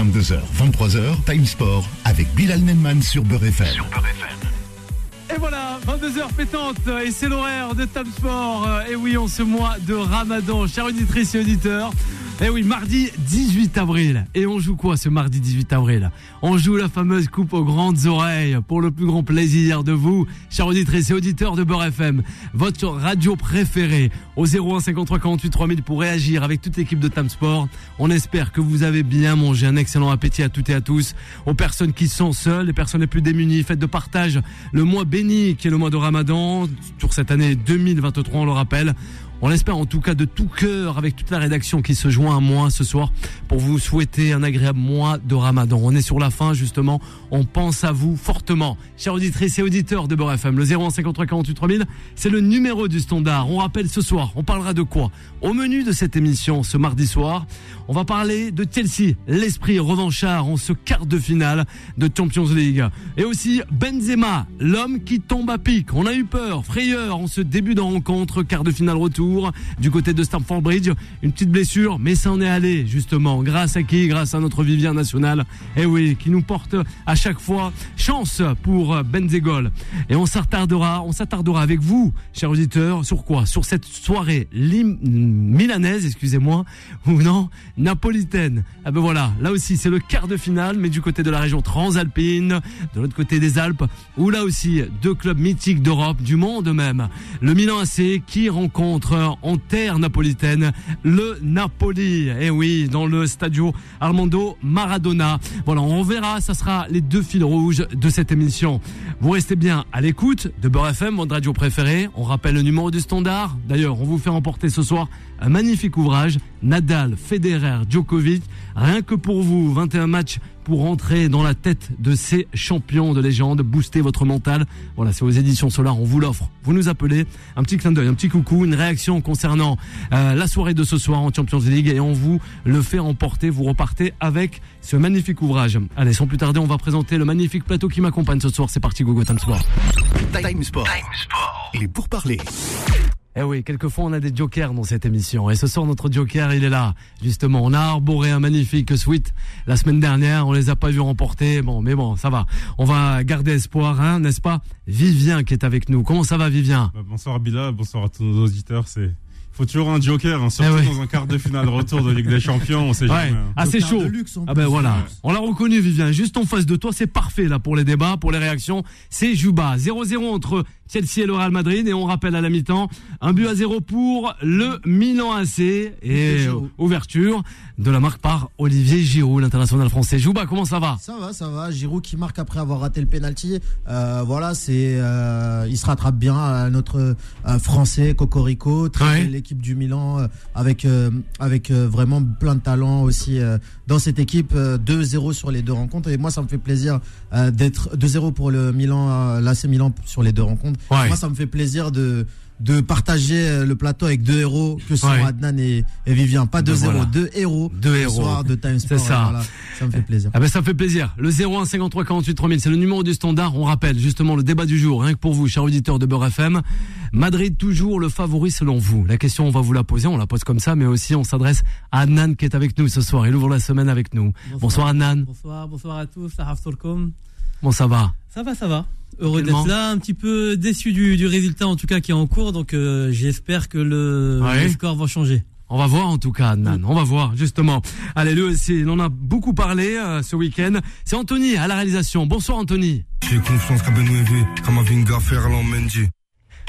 22h, 23h, Time Sport avec Bilal Nenman sur Beurre FM. Et voilà, 22h pétante, et c'est l'horaire de Time Sport. Et oui, en ce mois de Ramadan, chers auditrices et auditeurs. Et oui, mardi 18 avril. Et on joue quoi ce mardi 18 avril? On joue la fameuse coupe aux grandes oreilles pour le plus grand plaisir de vous, chers auditrices et auditeurs de Beurre FM, votre radio préférée au 01 53 48 3000 pour réagir avec toute l'équipe de Tam Sport. On espère que vous avez bien mangé, un excellent appétit à toutes et à tous. Aux personnes qui sont seules, les personnes les plus démunies, faites de partage le mois béni qui est le mois de Ramadan sur cette année 2023, on le rappelle. On l'espère en tout cas de tout cœur avec toute la rédaction qui se joint à moi ce soir pour vous souhaiter un agréable mois de Ramadan. On est sur la fin justement, on pense à vous fortement. Chers auditrices et auditeurs de Beurre le 0153 48 3000, c'est le numéro du standard. On rappelle ce soir, on parlera de quoi? Au menu de cette émission ce mardi soir, on va parler de Chelsea, l'esprit revanchard en ce quart de finale de Champions League. Et aussi Benzema, l'homme qui tombe à pic. On a eu peur, frayeur en ce début de rencontre, quart de finale retour du côté de Stamford Bridge. Une petite blessure, mais ça en est allé justement. Grâce à qui? Grâce à notre Vivien national. Et oui, qui nous porte à chaque fois chance pour Benzegol. Et on s'attardera, on s'attardera avec vous, chers auditeurs, sur quoi? Sur cette soirée milanaise, excusez-moi, ou non, napolitaine. Ah ben voilà, là aussi c'est le quart de finale, mais du côté de la région transalpine, de l'autre côté des Alpes, où là aussi deux clubs mythiques d'Europe, du monde même. Le Milan AC qui rencontre en terre napolitaine le Napoli. Et eh oui, dans le Stadio Armando Maradona. Voilà, on verra, ça sera les deux fils rouges de cette émission. Vous restez bien à l'écoute de Beurre FM, votre radio préférée. On rappelle le numéro du standard. D'ailleurs, on vous fait remporter ce soir un magnifique ouvrage. Nadal, Federer, Djokovic. Rien que pour vous, 21 matchs pour entrer dans la tête de ces champions de légende, booster votre mental. Voilà, c'est aux éditions Solar, on vous l'offre. Vous nous appelez, un petit clin d'œil, un petit coucou, une réaction concernant euh, la soirée de ce soir en Champions League et on vous le fait remporter. Vous repartez avec ce magnifique ouvrage. Allez, sans plus tarder, on va présenter le magnifique plateau qui m'accompagne ce soir. C'est parti, Google Time Sport. Time Sport. Time Sport. Il est pour parler. Eh oui, quelquefois on a des jokers dans cette émission. Et ce soir, notre joker, il est là. Justement, on a arboré un magnifique suite la semaine dernière. On les a pas vus remporter. Bon, mais bon, ça va. On va garder espoir, hein, n'est-ce pas? Vivien qui est avec nous. Comment ça va, Vivien? Bah, Bonsoir, Bila. Bonsoir à tous nos auditeurs. C'est faut toujours un joker, hein, surtout eh dans un quart de finale retour de Ligue des Champions. On sait jamais. Hein. Ah, c'est chaud. ah ben voilà. On l'a reconnu, Vivien. Juste en face de toi, c'est parfait là pour les débats, pour les réactions. C'est Juba. 0-0 entre Chelsea et le Real Madrid. Et on rappelle à la mi-temps, un but à zéro pour le Milan AC. Et ouverture de la marque par Olivier Giroud, l'international français. Jouba, comment ça va? Ça va, ça va. Giroud qui marque après avoir raté le penalty. Euh, voilà, c'est, euh, il se rattrape bien à notre euh, français Cocorico, très du Milan avec avec vraiment plein de talent aussi dans cette équipe. 2-0 sur les deux rencontres et moi ça me fait plaisir d'être 2-0 pour le Milan, l'AC Milan sur les deux rencontres. Moi ça me fait plaisir de de partager euh, le plateau avec deux héros que sont Adnan et, Vivien. Pas deux héros, deux héros. Deux héros. Soir de Time C'est ça. ça me fait plaisir. Ah ben ça me fait plaisir. Le 01 53 48 3000, c'est le numéro du standard. On rappelle justement le débat du jour, rien que pour vous, chers auditeurs de Beurre FM. Madrid toujours le favori selon vous. La question, on va vous la poser, on la pose comme ça, mais aussi on s'adresse à Adnan qui est avec nous ce soir. Il ouvre la semaine avec nous. Bonsoir, Adnan. Bonsoir, bonsoir à tous. Bon, ça va? Ça va, ça va heureux d'être là, un petit peu déçu du, du, résultat en tout cas qui est en cours, donc euh, j'espère que le, score va changer. On va voir en tout cas, Nan. On va voir, justement. Allez, lui aussi, on en a beaucoup parlé euh, ce week-end. C'est Anthony à la réalisation. Bonsoir, Anthony. J'ai confiance qu'à Kamavinga, Ferland, Mendy.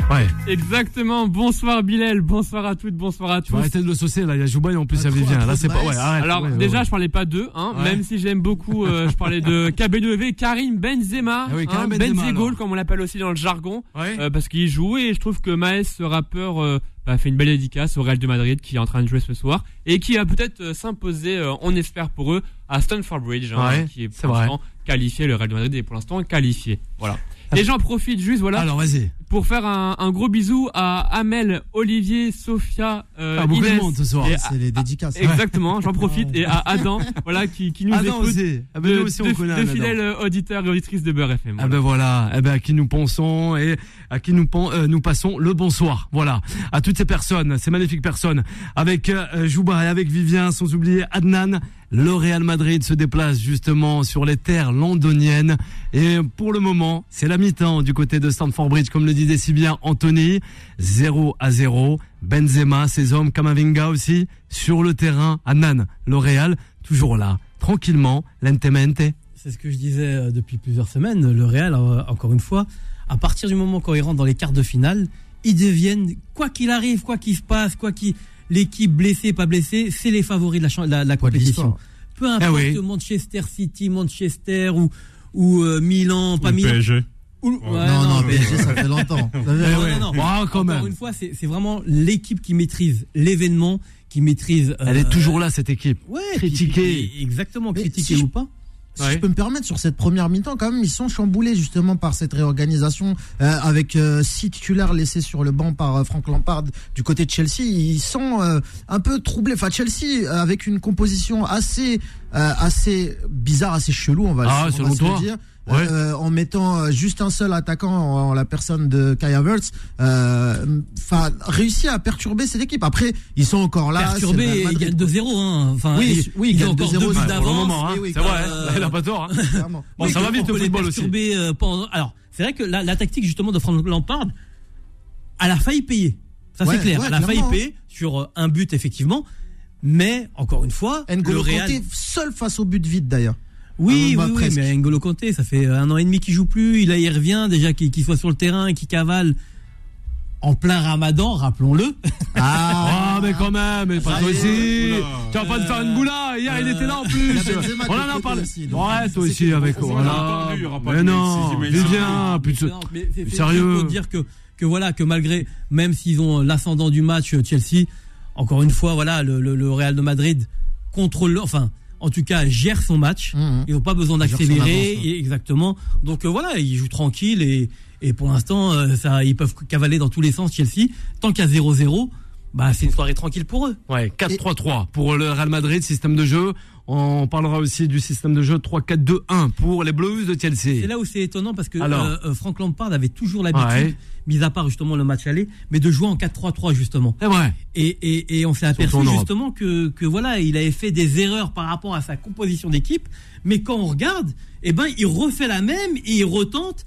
Ouais. Exactement. Bonsoir Bilal, bonsoir à toutes, bonsoir à tous. Arrêtez de le saucer là, il y a Jouba et en plus il y a Vivien. Là c'est pas ouais, arrête. Alors déjà je parlais pas d'eux hein, même si j'aime beaucoup euh, je parlais de KB2V, Karim Benzema, ah oui, hein, Benzegol comme on l'appelle aussi dans le jargon euh, parce qu'il joue et je trouve que Maes ce rappeur euh, bah, fait une belle dédicace au Real de Madrid qui est en train de jouer ce soir et qui va peut-être s'imposer on espère pour eux à Stamford Bridge hein, qui est pour l'instant qualifié le Real de Madrid est pour l'instant qualifié. Voilà. Les gens profitent juste, voilà. Alors, vas-y. Pour faire un, un, gros bisou à Amel, Olivier, Sophia, euh, ah, Inès. De monde ce soir. C'est les dédicaces. Exactement, j'en profite. et à Adam, voilà, qui, qui nous Adam écoute. Aussi. Ah ben de, nous aussi, on de, connaît de fidèles auditeurs et auditrices de Beurre FM. Voilà. Ah ben voilà, eh ben à qui nous pensons et à qui nous, euh, nous passons le bonsoir. Voilà, à toutes ces personnes, ces magnifiques personnes, avec euh, Jouba et avec Vivien, sans oublier Adnan. Le Real Madrid se déplace justement sur les terres londoniennes et pour le moment, c'est la mi-temps du côté de Stamford Bridge, comme le disait si bien Anthony, 0 à 0. Benzema, ses hommes, Kamavinga aussi, sur le terrain. Adnan, le Real, toujours là, tranquillement, lentemente. C'est ce que je disais depuis plusieurs semaines. Le Real, encore une fois, à partir du moment quand ils rentrent dans les quarts de finale, ils deviennent, quoi qu'il arrive, quoi qu'il se passe, quoi qu'il l'équipe blessée, pas blessée, c'est les favoris de la, la, la compétition. Peu importe eh oui. Manchester City, Manchester ou, ou euh, Milan, pas Ou Milan. PSG. Ouais, non, non, PSG, ça fait longtemps. non, non, non. Oh, quand Encore même. une fois, c'est vraiment l'équipe qui maîtrise l'événement, qui maîtrise. Elle est toujours là, cette équipe. Ouais, critiquée. exactement, si ou pas. Si Ouais. je peux me permettre, sur cette première mi-temps, quand même, ils sont chamboulés justement par cette réorganisation euh, avec euh, six titulaires laissés sur le banc par euh, Frank Lampard du côté de Chelsea. Ils sont euh, un peu troublés. Enfin, Chelsea euh, avec une composition assez, euh, assez bizarre, assez chelou, on va, Ah, on va se le dire. Ouais. Euh, en mettant euh, juste un seul attaquant en, en la personne de Kai Havertz, euh, enfin réussi à perturber cette équipe. Après, ils sont encore là. c'est le Perturbé, Real il Madrid. gagne 2-0. Hein. Enfin, Oui, ils- oui, il ils gagne ont encore 2-0, deux buts ouais, pour le moment, hein. oui, c'est vrai, euh, hein. il a pas tort. hein. Bon, Oui, ça va vite les football aussi. perturber, pendant- Alors, c'est vrai que la, la tactique justement de Franck Lampard, elle a failli payer. Ça Ouais, c'est clair. elle a failli clairement. payer sur un but effectivement, mais encore une fois, N'Golo le Real. Kanté seul face au but vide d'ailleurs. Oui, Ah, oui, oui, mais N'Golo Kanté, ça fait un an et demi qu'il joue plus. Il, il revient déjà qu'il qu'il soit sur le terrain et qu'il cavale en plein Ramadan, rappelons-le. Ah, mais quand même, mais pas Ah, aussi. Tu vas pas te faire une boula. Hier, il était là en plus. On en a parlé. Ouais, toi c'est aussi avec. faut- Voilà. pas Mais de non, édition. plus Sérieux. pour dire que, que voilà, que malgré, même s'ils ont l'ascendant du match, euh, Chelsea, encore une fois, voilà, le, le- le Real de Madrid contrôle, enfin, en tout cas, gère son match. Mhm. Ils n'ont pas besoin d'accélérer, exactement. Donc euh, voilà, ils jouent tranquille et, et pour l'instant, euh, ça, ils peuvent cavaler dans tous les sens, Chelsea. Tant qu'il y a 0-0, bah, c'est une soirée tranquille pour eux. Ouais, 4-3-3 pour le Real Madrid, système de jeu. On parlera aussi du système de jeu 3-4-2-1 pour les Blues de C'est Chelsea. là où c'est étonnant parce que Alors. euh, euh, Frank Lampard avait toujours l'habitude, Ouais. mis à part justement le match aller, mais de jouer en 4-3-3 justement. C'est vrai. Et, et, et on s'est aperçu justement que, que voilà, il avait fait des erreurs par rapport à sa composition d'équipe, mais quand on regarde, eh ben, il refait la même et il retente.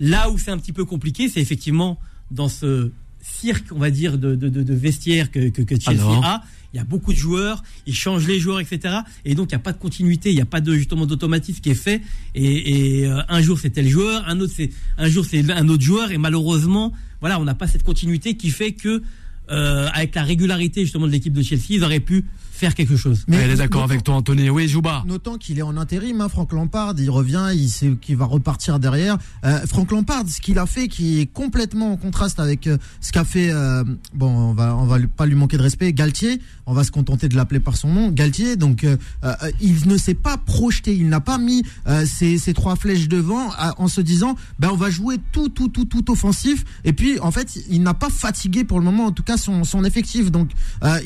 Là où c'est un petit peu compliqué, c'est effectivement dans ce cirque, on va dire, de, de, de, de vestiaire que, que, que Chelsea Alors a. Il y a beaucoup de joueurs, ils changent les joueurs, etc. Et donc, il n'y a pas de continuité, il n'y a pas de, justement d'automatisme qui est fait. Et, euh, un jour, c'est tel joueur, un autre, c'est, un jour, c'est un autre joueur. Et malheureusement, voilà, on n'a pas cette continuité qui fait que, euh, avec la régularité, justement, de l'équipe de Chelsea, ils auraient pu faire quelque chose. Mais elle est d'accord avec toi, Anthony. Oui, Jouba. Notant qu'il est en intérim, hein, Franck Lampard, il revient, il sait qu'il va repartir derrière. Euh, Franck Lampard, ce qu'il a fait, qui est complètement en contraste avec euh, ce qu'a fait, euh, bon, on va, on va pas lui manquer de respect, Galtier. On va se contenter de l'appeler par son nom, Galtier. Donc, euh, il ne s'est pas projeté, il n'a pas mis ses, ses trois flèches devant en se disant, ben, on va jouer tout, tout, tout, tout offensif. Et puis, en fait, il n'a pas fatigué pour le moment, en tout cas, son, son effectif. Donc,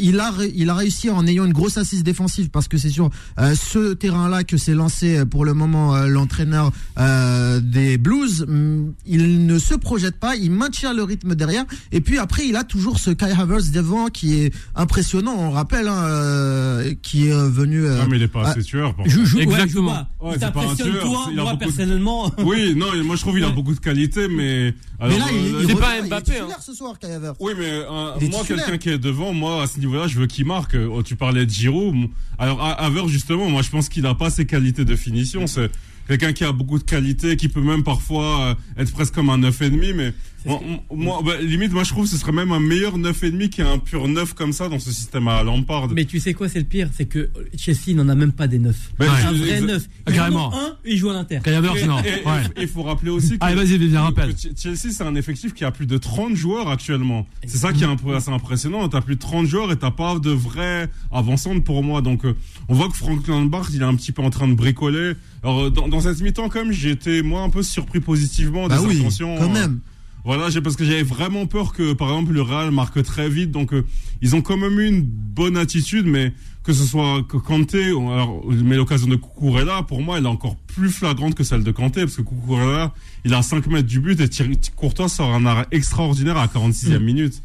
il a, il a réussi en ayant une grosse assise défensive parce que c'est sur euh, ce terrain-là que s'est lancé euh, pour le moment euh, l'entraîneur euh, des Blues. Hum, Il ne se projette pas, il maintient le rythme derrière. Et puis après, il a toujours ce Kai Havertz devant qui est impressionnant. On rappelle, hein, euh, qui est venu. euh, Non, mais il est pas ah, assez tueur. Je joue, Exactement. Ouais, Il c'est pas un t'impressionne, toi, il moi, de- personnellement. Oui, non, moi je trouve qu'il a beaucoup de qualité, mais. mais là, il, il revient, pas il est Mbappé, hein. ce soir, Kai Havertz. Oui, mais euh, Il moi, quelqu'un qui est devant, moi, à ce niveau-là, je veux qu'il marque. Oh, tu parlais de Giroud. Alors, Havertz, justement, moi, je pense qu'il n'a pas ses qualités de finition. C'est quelqu'un qui a beaucoup de qualités, qui peut même parfois euh, être presque comme un 9,5, mais moi, moi, bah, limite, moi, je trouve que ce serait même un meilleur 9,5 qu'un pur 9 comme ça dans ce système à Lampard. Mais tu sais quoi, c'est le pire, c'est que Chelsea n'en a même pas des neufs. Ben, un je- vrai exa- neuf. Ah, carrément. Un, et ils jouent à l'Inter. Ouais. Il faut rappeler aussi que, Allez, vas-y, Vivien, rappelle. Chelsea, c'est un effectif qui a plus de 30 joueurs actuellement. C'est ça qui est un peu assez impressionnant. T'as plus de 30 joueurs et t'as pas de vrais avancantes pour moi. Donc, euh, on voit que Frank Lampard, il est un petit peu en train de bricoler. Alors, euh, dans, dans cette mi-temps, quand même, j'ai été, moi, un peu surpris positivement Bah des oui, intentions. quand euh, même. Voilà, parce que j'avais vraiment peur que, par exemple, le Real marque très vite. Donc, euh, ils ont quand même eu une bonne attitude, mais que ce soit Kanté, alors, mais l'occasion de Cucurella, pour moi, elle est encore plus flagrante que celle de Kanté, parce que Cucurella, il a 5 mètres du but et Courtois sort un arrêt extraordinaire à 46e mm. minute.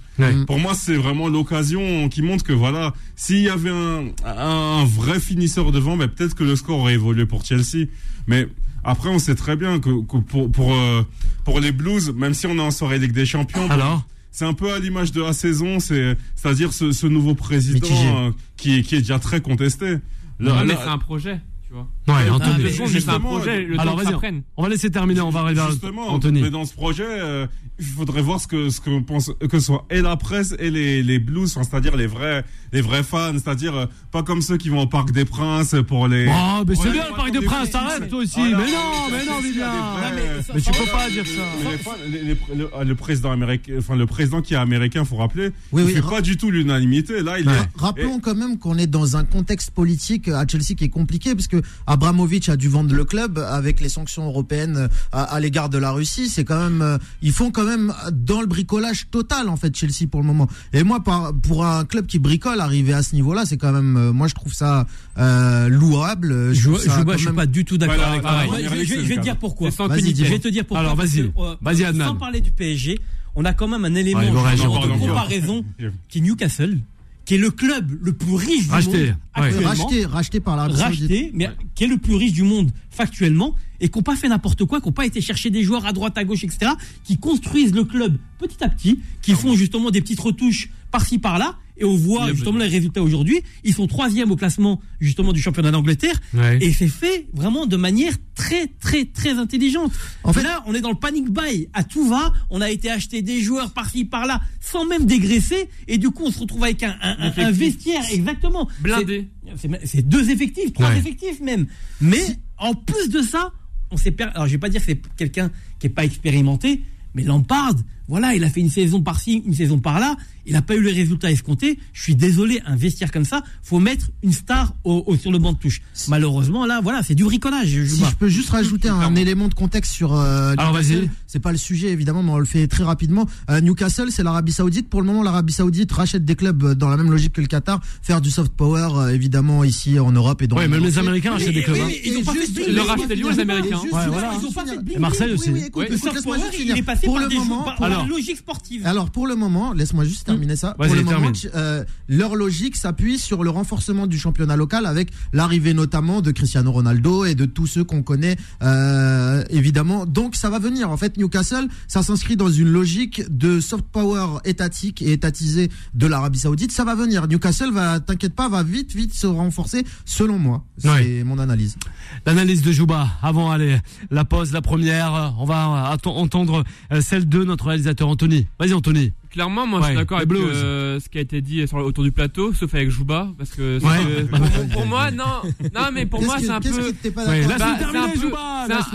Pour moi, c'est vraiment l'occasion qui montre que voilà, s'il y avait un, un vrai finisseur devant, ben, peut-être que le score aurait évolué pour Chelsea. Mais après, on sait très bien que, pour pour euh, pour les Blues, même si on est en soirée Ligue des Champions, alors c'est un peu à l'image de la saison, c'est c'est-à-dire ce, ce nouveau président euh, qui qui est déjà très contesté. mais c'est un projet. Ouais, Anthony. Alors, On va laisser terminer, on va arriver à Anthony. Mais dans ce projet, euh, il faudrait voir ce que, ce que pense, que ce soit et la presse et les, les blues, c'est-à-dire les vrais, les vrais fans, c'est-à-dire euh, pas comme ceux qui vont au Parc des Princes pour les. Oh, mais c'est bien le Parc des Princes, t'arrêtes toi aussi. mais non, mais non, Vivian. Mais tu peux pas dire ça. Le président américain, enfin, le président qui est américain, faut rappeler, il fait pas du tout l'unanimité. Là, il Rappelons quand même qu'on est dans un contexte politique à Chelsea qui est compliqué parce que Abramovich a dû vendre le club avec les sanctions européennes à, l'égard de la Russie. C'est quand même, euh, ils font quand même dans le bricolage total en fait Chelsea pour le moment. Et moi, pour un club qui bricole, arriver à ce niveau-là, c'est quand même, euh, moi je trouve ça euh, louable. Je, je, suis pas du tout d'accord avec toi. Je, vais te dire pourquoi. Je vais te dire pourquoi. Alors vas-y, vas-y Adnan. Sans parler du PSG, on a quand même un élément de comparaison qui est Newcastle qui est le club le plus riche du monde racheté, racheté par la racheté, mais qui est le plus riche du monde factuellement et qui n'ont pas fait n'importe quoi, qui n'ont pas été chercher des joueurs à droite, à gauche, etc., qui construisent le club petit à petit, qui font justement des petites retouches par-ci par-là et on voit justement les résultats aujourd'hui. Ils sont troisième au classement justement du championnat d'Angleterre et c'est fait vraiment de manière très très très intelligente. En fait, là, on est dans le panic buy à tout va. On a été acheter des joueurs par-ci par-là sans même dégraisser et du coup on se retrouve avec un, un, vestiaire exactement blindé. C'est deux effectifs, trois effectifs même. Mais en plus de ça, on s'est alors je vais pas dire que c'est quelqu'un qui est pas expérimenté, mais Lampard, voilà, il a fait une saison par-ci, une saison par-là, il n'a pas eu les résultats escomptés. Je suis désolé, un vestiaire comme ça, faut mettre une star au, sur le banc de touche. Malheureusement, là, voilà, c'est du bricolage. Je, si je peux juste rajouter un élément de contexte sur euh, Alors vas-y. C'est pas le sujet évidemment, mais on le fait très rapidement. Euh, Newcastle, c'est l'Arabie Saoudite. Pour le moment, l'Arabie Saoudite rachète des clubs euh, dans la même logique que le Qatar, faire du soft power euh, évidemment ici en Europe et dans. Oui, même les Américains achètent des clubs. Hein. ils ont pas fait les Américains. Ils ont pas fait Et Marseille aussi. Le soft power, il est passé par des alors, logique sportive. Alors pour le moment, laisse-moi juste terminer ça. Pour le moment, euh, leur logique s'appuie sur le renforcement du championnat local avec l'arrivée notamment de Cristiano Ronaldo et de tous ceux qu'on connaît euh, évidemment. Donc ça va venir. En fait, Newcastle, ça s'inscrit dans une logique de soft power étatique et étatisé de l'Arabie Saoudite. Ça va venir. Newcastle va, t'inquiète pas, va vite, vite se renforcer, selon moi. C'est mon analyse. L'analyse de Jouba. Avant, allez, la pause, la première. On va entendre euh, celle de notre réalisateur Anthony. Vas-y, Anthony clairement, moi, je suis d'accord avec euh, ce qui a été dit sur, autour du plateau, sauf avec Jouba, parce que, pour, moi, non, non, mais pour moi, c'est un peu,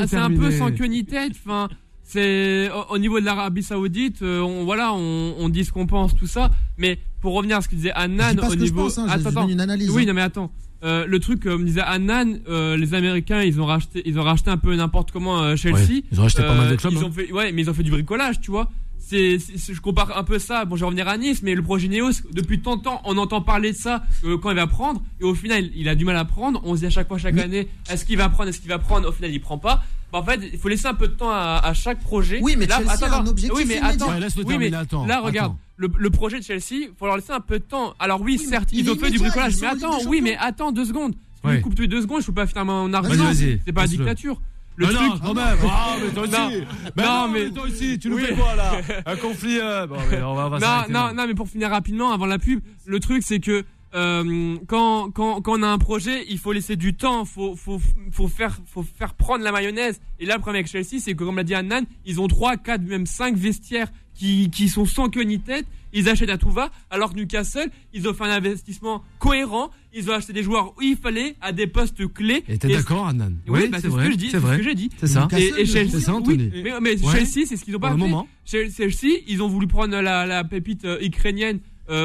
c'est un peu sans queue ni tête. Enfin, c'est au, niveau de l'Arabie Saoudite, euh, on voilà, on, on, dit ce qu'on pense, tout ça. Mais pour revenir à ce que disait Annan au niveau, pense, hein, attends, une analyse, oui, hein. non mais attends. Euh, le truc, comme disait Annan, euh, les Américains, ils ont racheté, ils ont racheté un peu n'importe comment euh, Chelsea. ils ont racheté pas mal de clubs. Ils ont hein. fait, ouais, mais ils ont fait du bricolage, tu vois c'est, je compare un peu ça. Bon, je vais revenir à Nice, mais le projet Neos, depuis tant de temps, on entend parler de ça euh, quand il va prendre, et au final, il a du mal à prendre. On se dit à chaque fois, chaque année, est-ce qu'il va prendre, est-ce qu'il va prendre Au final, il prend pas. Bah, en fait, il faut laisser un peu de temps à, chaque projet. Oui, mais là, Chelsea attends, a un objectif oui, mais attends, oui, mais là, regarde, le, projet de Chelsea, il faut leur laisser un peu de temps. Alors oui, certes, ils ont fait du bricolage, mais attends, oui, mais attends deux secondes. Si ouais. coupe tous les deux secondes, je peux pas finalement en argent. C'est pas la dictature. Le truc... non, quand même. Ah, mais toi aussi. non, mais... toi aussi, tu nous fais quoi là Un conflit. Euh... Bon, mais on va, on va non, non, non, mais pour finir rapidement, avant la pub, le truc c'est que euh, quand, quand, quand on a un projet, il faut laisser du temps, faut, faut, faut, faire, faut faire prendre la mayonnaise. Et là, le problème avec Chelsea, c'est que, comme l'a dit Annan, ils ont 3, 4, même 5 vestiaires qui, qui sont sans queue ni tête. Ils achètent à tout va, alors que Newcastle, ils ont fait un investissement cohérent. Ils ont acheté des joueurs où il fallait, à des postes clés. Et t'es d'accord, Annan Oui, bah, c'est ce que je dis. C'est ce que j'ai dit. C'est ça. Et, Chelsea, ça, Anthony. mais, Chelsea, c'est ce qu'ils ont pas fait. Chelsea, ils ont voulu prendre la, la pépite euh, ukrainienne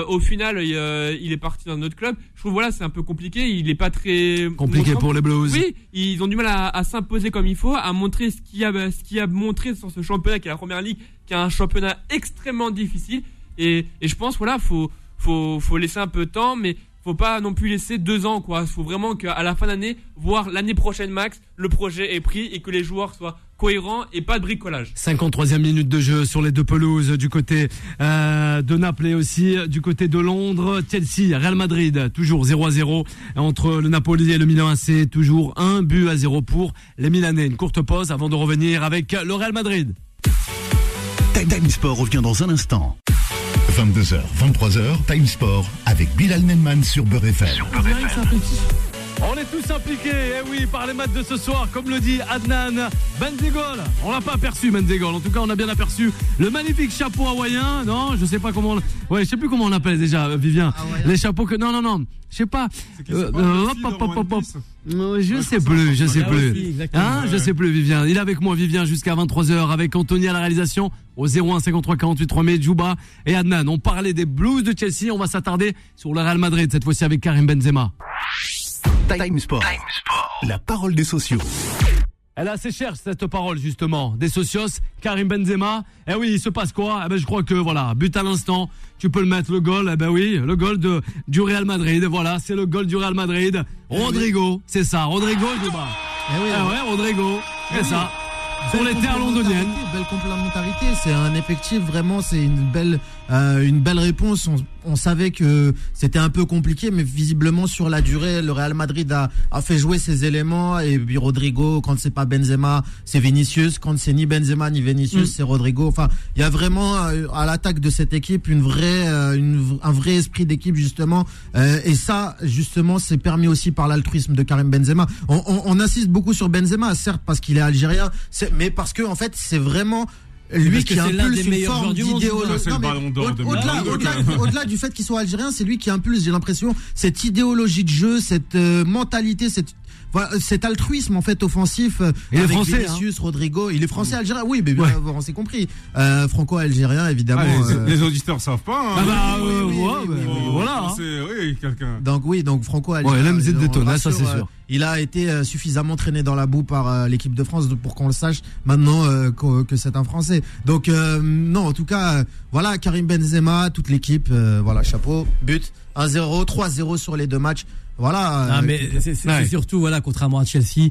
au final, il, est parti dans notre club. Je trouve voilà, c'est un peu compliqué. Il est pas très compliqué pour les Blues. Oui, ils ont du mal à, s'imposer comme il faut, à montrer ce qu'il a, ce qu'il a montré sur ce championnat qui est la première ligue, qui est un championnat extrêmement difficile. Et, et je pense voilà, faut faut faut laisser un peu de temps, mais faut pas non plus laisser deux ans quoi. Il faut vraiment qu'à la fin d'année, voir l'année prochaine max, le projet est pris et que les joueurs soient cohérents et pas de bricolage. 53e minute de jeu sur les deux pelouses du côté euh, de Naples et aussi du côté de Londres. Chelsea, Real Madrid, toujours 0 à 0 entre le Napoli et le Milan AC, toujours un but à 0 pour les Milanais. Une courte pause avant de revenir avec le Real Madrid. Time Sport revient dans un instant. 22h, 23h, Time Sport avec Bilal Nenman sur Beurre FM. On est tous impliqués, eh oui, par les matchs de ce soir, comme le dit Adnan Benzegol. On l'a pas aperçu, Benzegol. En tout cas, on a bien aperçu le magnifique chapeau hawaïen. Non, je sais pas comment. On... Ouais, je sais plus comment on l'appelle déjà, Vivien. Les chapeaux que. Non, non, non. Je sais pas. Euh, euh, hop, hop, hop, hop, Je sais plus, je sais plus. Hein, je sais plus, Vivien. Il est avec moi, Vivien, jusqu'à 23h, avec Anthony à la réalisation, au 01 53 48 3000, Djouba et Adnan. On parlait des Blues de Chelsea. On va s'attarder sur le Real Madrid, cette fois-ci avec Karim Benzema. Time Sport. La parole des sociaux. Elle est assez chère cette parole justement des socios. Karim Benzema. Eh oui, il se passe quoi? Eh ben je crois que voilà, but à l'instant. Tu peux le mettre le goal. Eh ben oui, le goal de du Real Madrid. Voilà, c'est le goal du Real Madrid. Eh Rodrigo, c'est ça. Rodrigo du bas. Eh oui, eh ouais, Rodrigo. C'est ça. Sur les terres londoniennes. Belle complémentarité. C'est un effectif vraiment. C'est une belle, euh, une belle réponse on savait que c'était un peu compliqué, mais visiblement sur la durée, le Real Madrid a, a fait jouer ses éléments. Et puis Rodrigo, quand c'est pas Benzema, c'est Vinicius. Quand c'est ni Benzema ni Vinicius, mm. c'est Rodrigo. Enfin, il y a vraiment euh, à l'attaque de cette équipe une vraie, euh, une, un vrai esprit d'équipe justement. Euh, et ça, justement, c'est permis aussi par l'altruisme de Karim Benzema. On, on, on, insiste beaucoup sur Benzema, certes parce qu'il est algérien, mais parce que en fait, c'est vraiment lui qui impulse une forme d'idéologie. Au-delà du fait qu'il soit algérien, c'est lui qui impulse, j'ai l'impression, cette idéologie de jeu, cette euh, mentalité, cette cet altruisme en fait offensif euh, il avec français, Vinicius, Rodrigo, il est français algérien. Oui, mais ouais. on s'est compris. Euh, Franco-algérien évidemment. Ah, les, les, auditeurs savent pas. Hein. Ah bah, oui, voilà. Oui, quelqu'un. Donc oui, donc Franco-algérien. Ouais, l'MZ détonne, ça c'est sûr il a été euh, suffisamment traîné dans la boue par euh, l'équipe de France pour qu'on le sache maintenant euh, que, c'est un Français. Donc non, en tout cas, voilà Karim Benzema, toute l'équipe, voilà chapeau, but 1-0, 3-0 sur les deux matchs. Voilà. mais c'est surtout voilà, contrairement à Chelsea,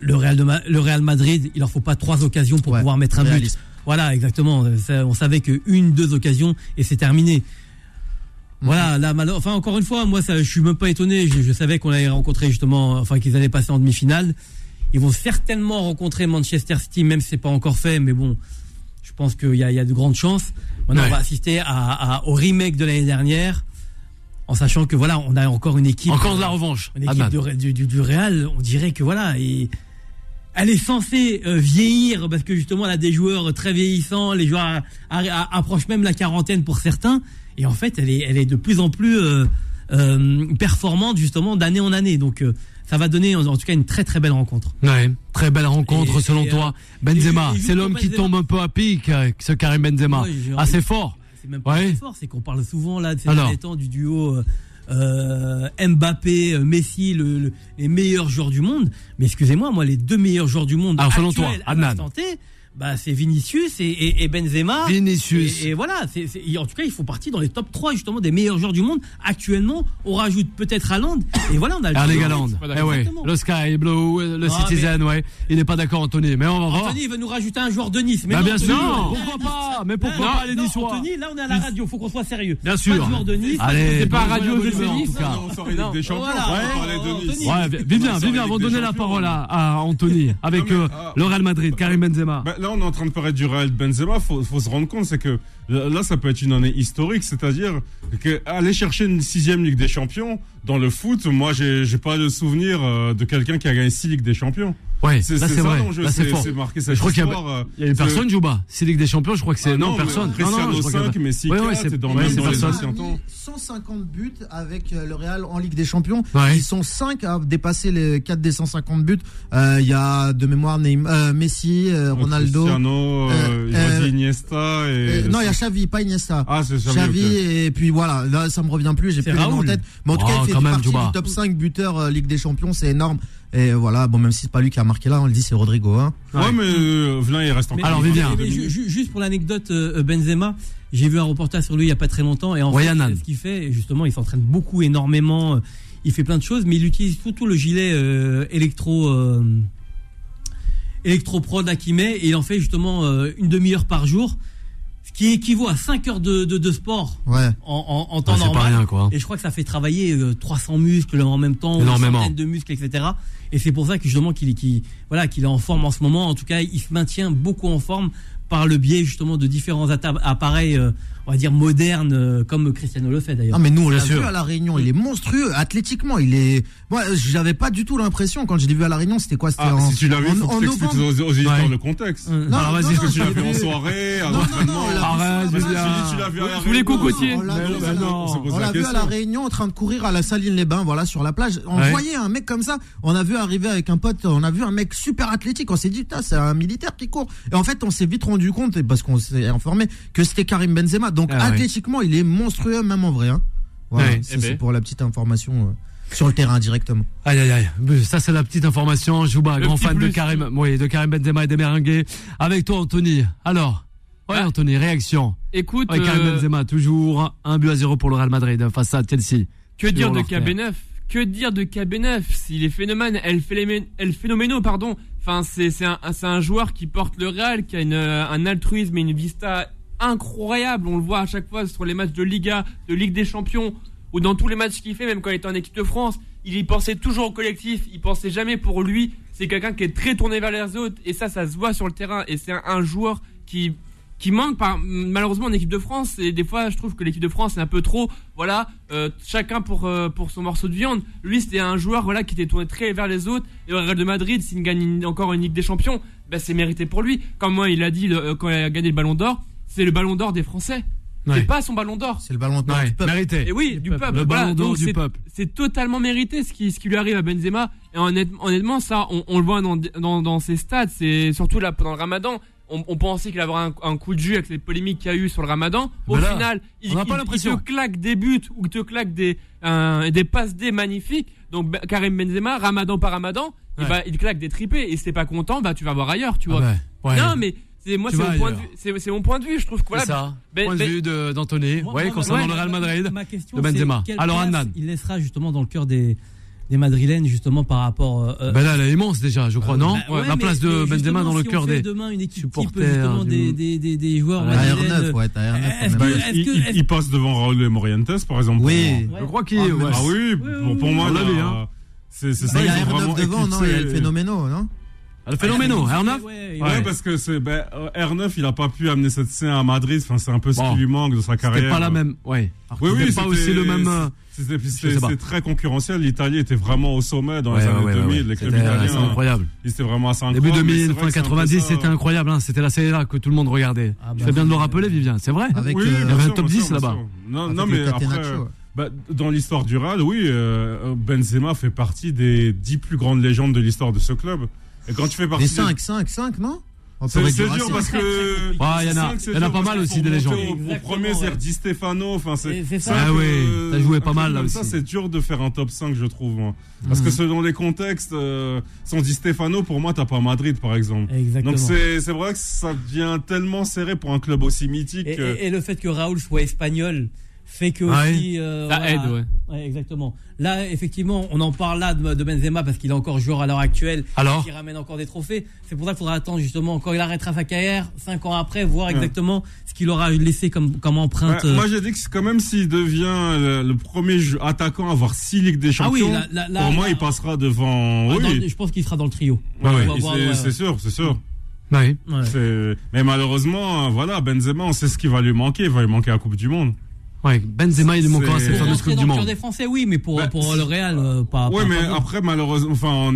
le Real, de le Real Madrid, il leur faut pas trois occasions pour pouvoir mettre un but. Voilà, exactement. on savait que une, deux occasions et c'est terminé. Voilà, là, enfin encore une fois, moi, ça, je suis même pas étonné. Je, savais qu'on allait rencontrer justement, enfin qu'ils allaient passer en demi-finale. Ils vont certainement rencontrer Manchester City, même si c'est pas encore fait, mais bon, je pense qu'il y a, y a de grandes chances. Maintenant, on va assister à, au remake de l'année dernière, en sachant que voilà, on a encore une équipe. Encore de la revanche. Une équipe du, du, Real, on dirait que voilà, et elle est censée euh, vieillir parce que justement elle a des joueurs très vieillissants, les joueurs approchent même la quarantaine pour certains. Et en fait, elle est, elle est de plus en plus euh, euh, performante justement d'année en année. Donc euh, ça va donner en, tout cas une très très belle rencontre. Ouais, très belle rencontre selon toi. Benzema, c'est l'homme qui tombe un peu à pic, ce Karim Benzema. Assez fort. C'est même pas assez fort, c'est qu'on parle souvent là de ces derniers temps du duo. Mbappé, Messi, le, les meilleurs joueurs du monde. Mais excusez-moi, moi, les deux meilleurs joueurs du monde. Alors, selon toi, Adnan bah, c'est Vinicius et, et, Benzema. Vinicius. Et, voilà, c'est, en tout cas, il faut partir dans les top 3 justement des meilleurs joueurs du monde. Actuellement, on rajoute peut-être Haaland. Et voilà, on a le Erling Haaland. Eh ouais. Le Sky Blue, le ah, Citizen, ouais. Il n'est pas d'accord, Anthony. Mais on va voir. Anthony, il veut nous rajouter un joueur de Nice. Mais bah, bien sûr. pourquoi pas Mais pourquoi pas les Niçois Anthony, là, on est à la radio. Faut qu'on soit sérieux. Bien sûr. Pas joueur de Nice. Allez, c'est pas radio de Nice. On sort des champions. de. Ouais, Vivien, Vivien, on va donner la parole à Anthony avec euh, ah. le Real Madrid, Karim Benzema. Là, on est en train de parler du Real Benzema, faut, faut se rendre compte, c'est que là, ça peut être une année historique, c'est-à-dire qu'aller chercher une sixième Ligue des Champions, dans le foot, moi, j'ai pas de souvenir euh, de quelqu'un qui a gagné 6 Ligues des Champions. Ouais, c'est ça vrai. c'est fort. Marqué cette je crois qu'il y, a, une personne, Jouba. C'est Ligue des Champions, je crois que c'est. Ah non, personne. Cristiano non, non, 5, Messi ouais, 4, c'est dans, les anciens temps. 150 buts avec euh, le Real en Ligue des Champions. Ils sont 5 à dépasser les 4 des 150 buts. Euh, il y a de mémoire Neymar, Messi, Ronaldo. Cristiano, Iniesta et. Non, il y a Xavi, pas Iniesta. Ah, c'est Xavi. et puis voilà, là, ça me revient plus, j'ai plus les noms en tête. Mais en tout cas, il fait partie du top 5 buteurs Ligue des Champions, c'est énorme. Et voilà, bon, même si c'est pas lui qui a marqué là, on le dit, c'est Rodrigo. Hein. Ouais, mais euh, il reste encore. Alors, bien. juste pour l'anecdote, euh, Benzema, j'ai vu un reportage sur lui il y a pas très longtemps. Et en fait, ce qu'il fait, justement, il s'entraîne beaucoup, énormément. Il fait plein de choses, mais il utilise surtout le gilet euh, électro. Euh, électro-prod et il en fait justement une demi-heure par jour ce qui équivaut à 5 heures de, de, de sport ouais. en, en, temps normal. Pas rien, quoi. Et je crois que ça fait travailler 300 muscles en même temps, une centaine de muscles, etc. Et c'est pour ça que justement qu'il est, voilà, qu'il est en forme en ce moment. En tout cas, il se maintient beaucoup en forme par le biais justement de différents appareils euh, on va dire moderne euh, comme Cristiano le fait d'ailleurs. Ah mais nous on l'a vu à la Réunion, il est monstrueux athlétiquement, il est moi j'avais pas du tout l'impression quand je l'ai vu à la Réunion, c'était quoi c'était ah, si tu l'as vu, faut en, que novembre... aux, aux éditeurs le contexte. Euh, non, Alors vas-y, que tu l'as vu en soirée, à l'entraînement. Arrête, tu l'as vu tous les cocotiers. On l'a vu à la Réunion en train de courir à la Saline les Bains, voilà sur la plage. On voyait un mec comme ça, on a vu arriver avec un pote, on a vu un mec super athlétique, on s'est dit putain, c'est un militaire qui court. Et en fait, on s'est vite rendu compte parce qu'on s'est informé que c'était Karim Benzema. Donc ah athlétiquement, il est monstrueux même en vrai. Hein. Voilà, ça, eh c'est ben. pour la petite information. Euh, sur le terrain directement. Aïe aïe aïe, ça c'est la petite information. Jouba, grand fan de Karim, oui, de Karim Benzema et des Merengues. Avec toi Anthony. Alors, ouais ah. Anthony, réaction. Écoute, Karim euh, Benzema toujours un but à zéro pour le Real Madrid face à Chelsea. Que dire de KB9 Que dire de KB9 S'il est phénomène, elle phénoménaux, pardon. Enfin, c'est un, un joueur qui porte le Real, qui a une, un altruisme et une vista incroyable. On le voit à chaque fois sur les matchs de Liga, de Ligue des Champions, ou dans tous les matchs qu'il fait, même quand il était en équipe de France. Il y pensait toujours au collectif, il pensait jamais pour lui. C'est quelqu'un qui est très tourné vers les autres, et ça, ça se voit sur le terrain. Et c'est un, joueur qui qui manque par, malheureusement en équipe de France et des fois je trouve que l'équipe de France est un peu trop voilà euh, chacun pour euh, pour son morceau de viande lui c'était un joueur voilà qui était tourné très vers les autres et au Real de Madrid s'il gagne encore une Ligue des Champions ben, c'est mérité pour lui comme moi il a dit quand il a gagné le Ballon d'Or c'est le ballon d'or des Français. C'est pas son ballon d'or. C'est le ballon d'or du peuple. Mérité. Et oui, du, peuple. Le ballon d'or du peuple. C'est totalement mérité ce qui, ce qui lui arrive à Benzema. Et honnêtement, ça, on, le voit dans, dans, dans ses stats. C'est surtout là pendant le Ramadan. On, pensait qu'il allait avoir un, coup de jus avec les polémiques qu'il y a eu sur le Ramadan. Au final, il, il, te claque des buts ou il te claque des, des passes des magnifiques. Donc Karim Benzema, Ramadan par Ramadan, il, va, il claque des tripés. Et si t'es pas content, bah tu vas voir ailleurs, tu vois. Ah non, mais c'est moi, c'est mon, point de vue, c'est, mon point de vue. Je trouve que voilà. C'est ça. Ben, point de ben vue d'Anthony. Ouais, concernant le Real Madrid. Ma question, de Benzema. Alors Annan. Il laissera justement dans le cœur des des Madrilènes justement par rapport. Euh, ben là, elle est immense déjà, je crois, euh, non bah, La place de Benzema dans le si cœur des demain une équipe supporters, des, des, des, des, joueurs. À R9, ouais, à R9. Bah, il, il, passe devant Raúl Morientes, par exemple. Oui, je crois qu'il. Ah, ah oui, pour moi, hein. c'est ça. Il y a R9 devant, non Il y a le phénoménal, non le phénoménal, R9 ouais, parce que c'est ben, R9, il a pas pu amener cette scène à Madrid. Enfin, c'est un peu ce qui lui manque de sa carrière. C'était pas la même, ouais. oui, oui, pas aussi le même. C'était très concurrentiel. L'Italie était vraiment au sommet dans les années 2000. Les clubs italiens. C'est incroyable. C'était vraiment assez incroyable. Début 2000, fin 90, c'était incroyable. Hein. C'était la série là que tout le monde regardait. Ah, tu fais bah, bien de le rappeler, Vivien. C'est vrai. Avec, oui, il y avait un top 10 là-bas. Non, non, mais après. Bah, dans l'histoire du Real, oui, euh, Benzema fait partie des dix plus grandes légendes de l'histoire de ce club. Et quand tu fais partie. Les 5, 5, 5, non? C'est dur parce que. il y en a, y en a pas mal aussi des légendes. Au, premier, c'est Di Stefano. Enfin, c'est. Ah oui, t'as joué pas mal là aussi. Ça, c'est dur de faire un top 5, je trouve. Moi. Parce que mhm. selon les contextes, euh, sans Di Stefano, pour moi, t'as pas Madrid, par exemple. Exactement. Donc c'est vrai que ça devient tellement serré pour un club aussi mythique. Et, et le fait que Raoul soit espagnol fait que aussi euh, ça aide ouais. ouais. exactement là effectivement on en parle là de, Benzema parce qu'il est encore joueur à l'heure actuelle alors qui ramène encore des trophées c'est pour ça qu'il faudra attendre justement quand il arrêtera sa carrière cinq ans après voir exactement ce qu'il aura laissé comme comme empreinte moi j'ai dit que quand même s'il devient le, premier attaquant à avoir six ligues des champions ah oui, pour moi il passera devant ah, oui. je pense qu'il sera dans le trio c'est sûr c'est sûr oui. Mais malheureusement, voilà, Benzema, on sait ce qui va lui manquer. Il va lui manquer la Coupe du Monde. Ouais, Benzema, il encore à cette fameuse Coupe du Monde. des Français, oui, mais pour, bah, pour le Real, euh, pas. Oui, mais après, malheureusement, enfin,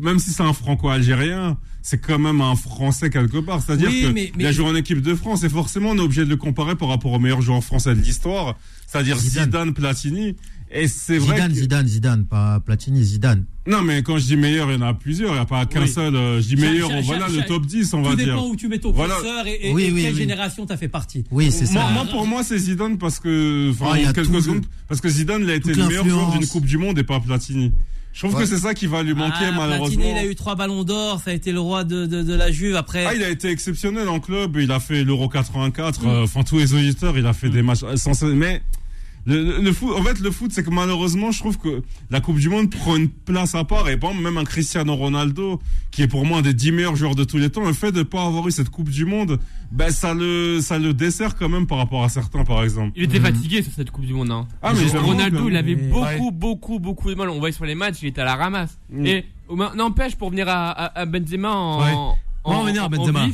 même si c'est un franco-algérien, c'est quand même un Français quelque part. C'est-à-dire qu'il a joué en équipe de France et forcément, on est obligé de le comparer par rapport aux meilleurs joueurs français de l'histoire. C'est-à-dire Zidane, Platini. Et c'est vrai. Zidane, Zidane, Zidane, pas Platini, Zidane. Non, mais quand je dis meilleur, il y en a plusieurs. Il n'y a pas qu'un seul. Euh, je dis meilleur, voilà, le top 10, on va dire. Tout dépend où tu mets ton curseur et, et, quelle génération t'as fait partie. Oui, c'est ça. Moi, pour moi, c'est Zidane parce que, enfin, oh, quelques secondes, parce que Zidane, il a été le meilleur joueur d'une Coupe du Monde et pas Platini. Je trouve que c'est ça qui va lui manquer ah, malheureusement. Platini, il a eu trois ballons d'or, ça a été le roi de, de, de, la Juve après. Ah, il a été exceptionnel en club, il a fait l'Euro 84, mm. euh, enfin tous les auditeurs, il a fait mm. des matchs sans mais le, foot, en fait, le foot, c'est que malheureusement, je trouve que la Coupe du Monde prend une place à part. Et bon, même un Cristiano Ronaldo, qui est pour moi un des dix meilleurs joueurs de tous les temps, le fait de ne pas avoir eu cette Coupe du Monde, ben ça le, ça le dessert quand même par rapport à certains, par exemple. Il était fatigué sur cette Coupe du Monde. Hein. Ah, mais Ronaldo, il avait beaucoup, beaucoup, beaucoup de mal. On voit sur les matchs, il était à la ramasse. Mm. Et n'empêche, pour venir à, à, Benzema en, en, venir à Benzema.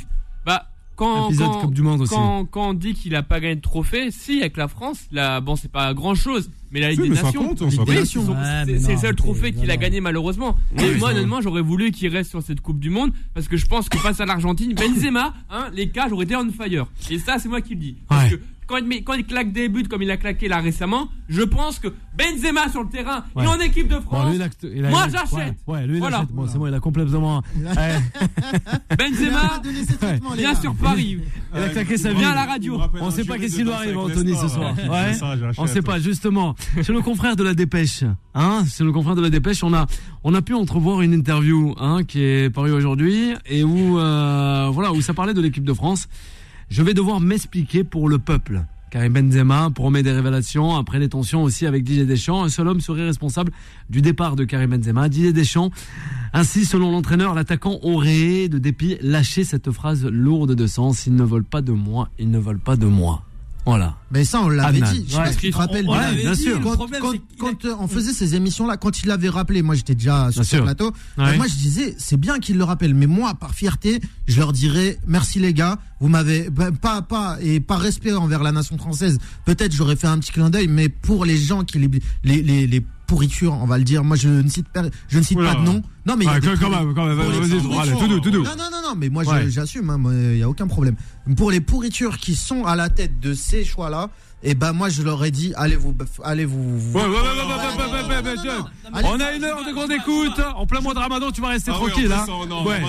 Quand, quand, du Monde aussi. Quand, on dit qu'il a pas gagné de trophée, si avec la France, là, bon c'est pas grand chose, mais la Ligue des Nations, c'est le seul trophée qu'il a gagné malheureusement. Et moi honnêtement, j'aurais voulu qu'il reste sur cette Coupe du Monde parce que je pense que face à l'Argentine, Benzema, hein, les cas j'aurais été on fire. Et ça c'est moi qui le dis. Parce que quand il, claque des buts comme il a claqué là récemment, je pense que Benzema sur le terrain, il est en équipe de France. moi j'achète. Ouais, lui il voilà. Bon, c'est bon, il a complètement. Benzema, bien sur Paris. Il a claqué sa vie. à la radio. On sait pas qu'est-ce qu'il doit arriver, Anthony, ce soir. Ouais. On sait pas, justement. Chez le confrère de la Dépêche, hein, chez le confrère de la Dépêche, on a, on a pu entrevoir une interview, hein, qui est parue aujourd'hui et où, euh, voilà, où ça parlait de l'équipe de France. Je vais devoir m'expliquer pour le peuple. Karim Benzema promet des révélations après les tensions aussi avec Didier Deschamps. Un seul homme serait responsable du départ de Karim Benzema, Didier Deschamps. Ainsi, selon l'entraîneur, l'attaquant aurait, de dépit, lâché cette phrase lourde de sens. Ils ne veulent pas de moi, ils ne veulent pas de moi. Voilà. Mais ça, on l'avait dit. Je sais pas si tu te rappelles. bien sûr. Quand, on faisait ces émissions-là, quand il l'avait rappelé, moi j'étais déjà sur ce plateau. Moi je disais, c'est bien qu'il le rappelle, mais moi, par fierté, je leur dirais, merci les gars, vous m'avez ben, pas pas et par respect envers la nation française. Peut-être j'aurais fait un petit clin d'œil, mais pour les gens qui les les, les, les pourriture, on va le dire. Moi, je ne cite, pas, je ne cite pas de nom. Non, mais. quand, même, quand même, vas-y, tout doux, tout doux. Non, non, non, non, mais moi, j'assume, hein, il n'y a aucun problème. Pour les pourritures qui sont à la tête de ces choix-là, et eh ben moi je leur ai dit allez vous allez vous. Ouais, ouais, ouais, On a une heure de grande écoute. En plein mois de Ramadan, tu vas rester ah tranquille là. Hein. Ouais.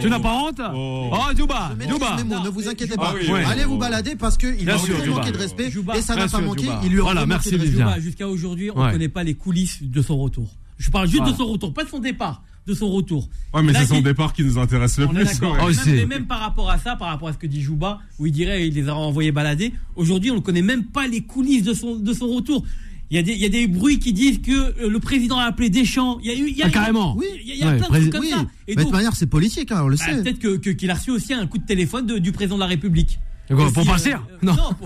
Tu n'as pas honte Oh, Djouba, Djouba. Ne vous inquiétez pas. Allez vous balader parce qu'il a manqué de respect et ça n'a pas manqué. Il lui a manqué de respect. Jusqu'à aujourd'hui, on ne connaît pas les coulisses de son retour. Je parle juste de son retour, pas de son départ de son retour. Ouais, mais c'est son départ qui nous intéresse le plus. Ouais. même, même, par rapport à ça, par rapport à ce que dit Jouba, où il dirait il les a envoyés balader, aujourd'hui on ne connaît même pas les coulisses de son, de son retour. Il y, a des, il y a des bruits qui disent que euh, le président a appelé Deschamps. Il y a eu, il y a ah, carrément. Oui, il y a, plein de trucs comme ça. Et de toute manière, c'est politique, hein, on le bah, sait. Peut-être qu'il que, a reçu aussi un coup de téléphone du président de la République pour partir euh, Non.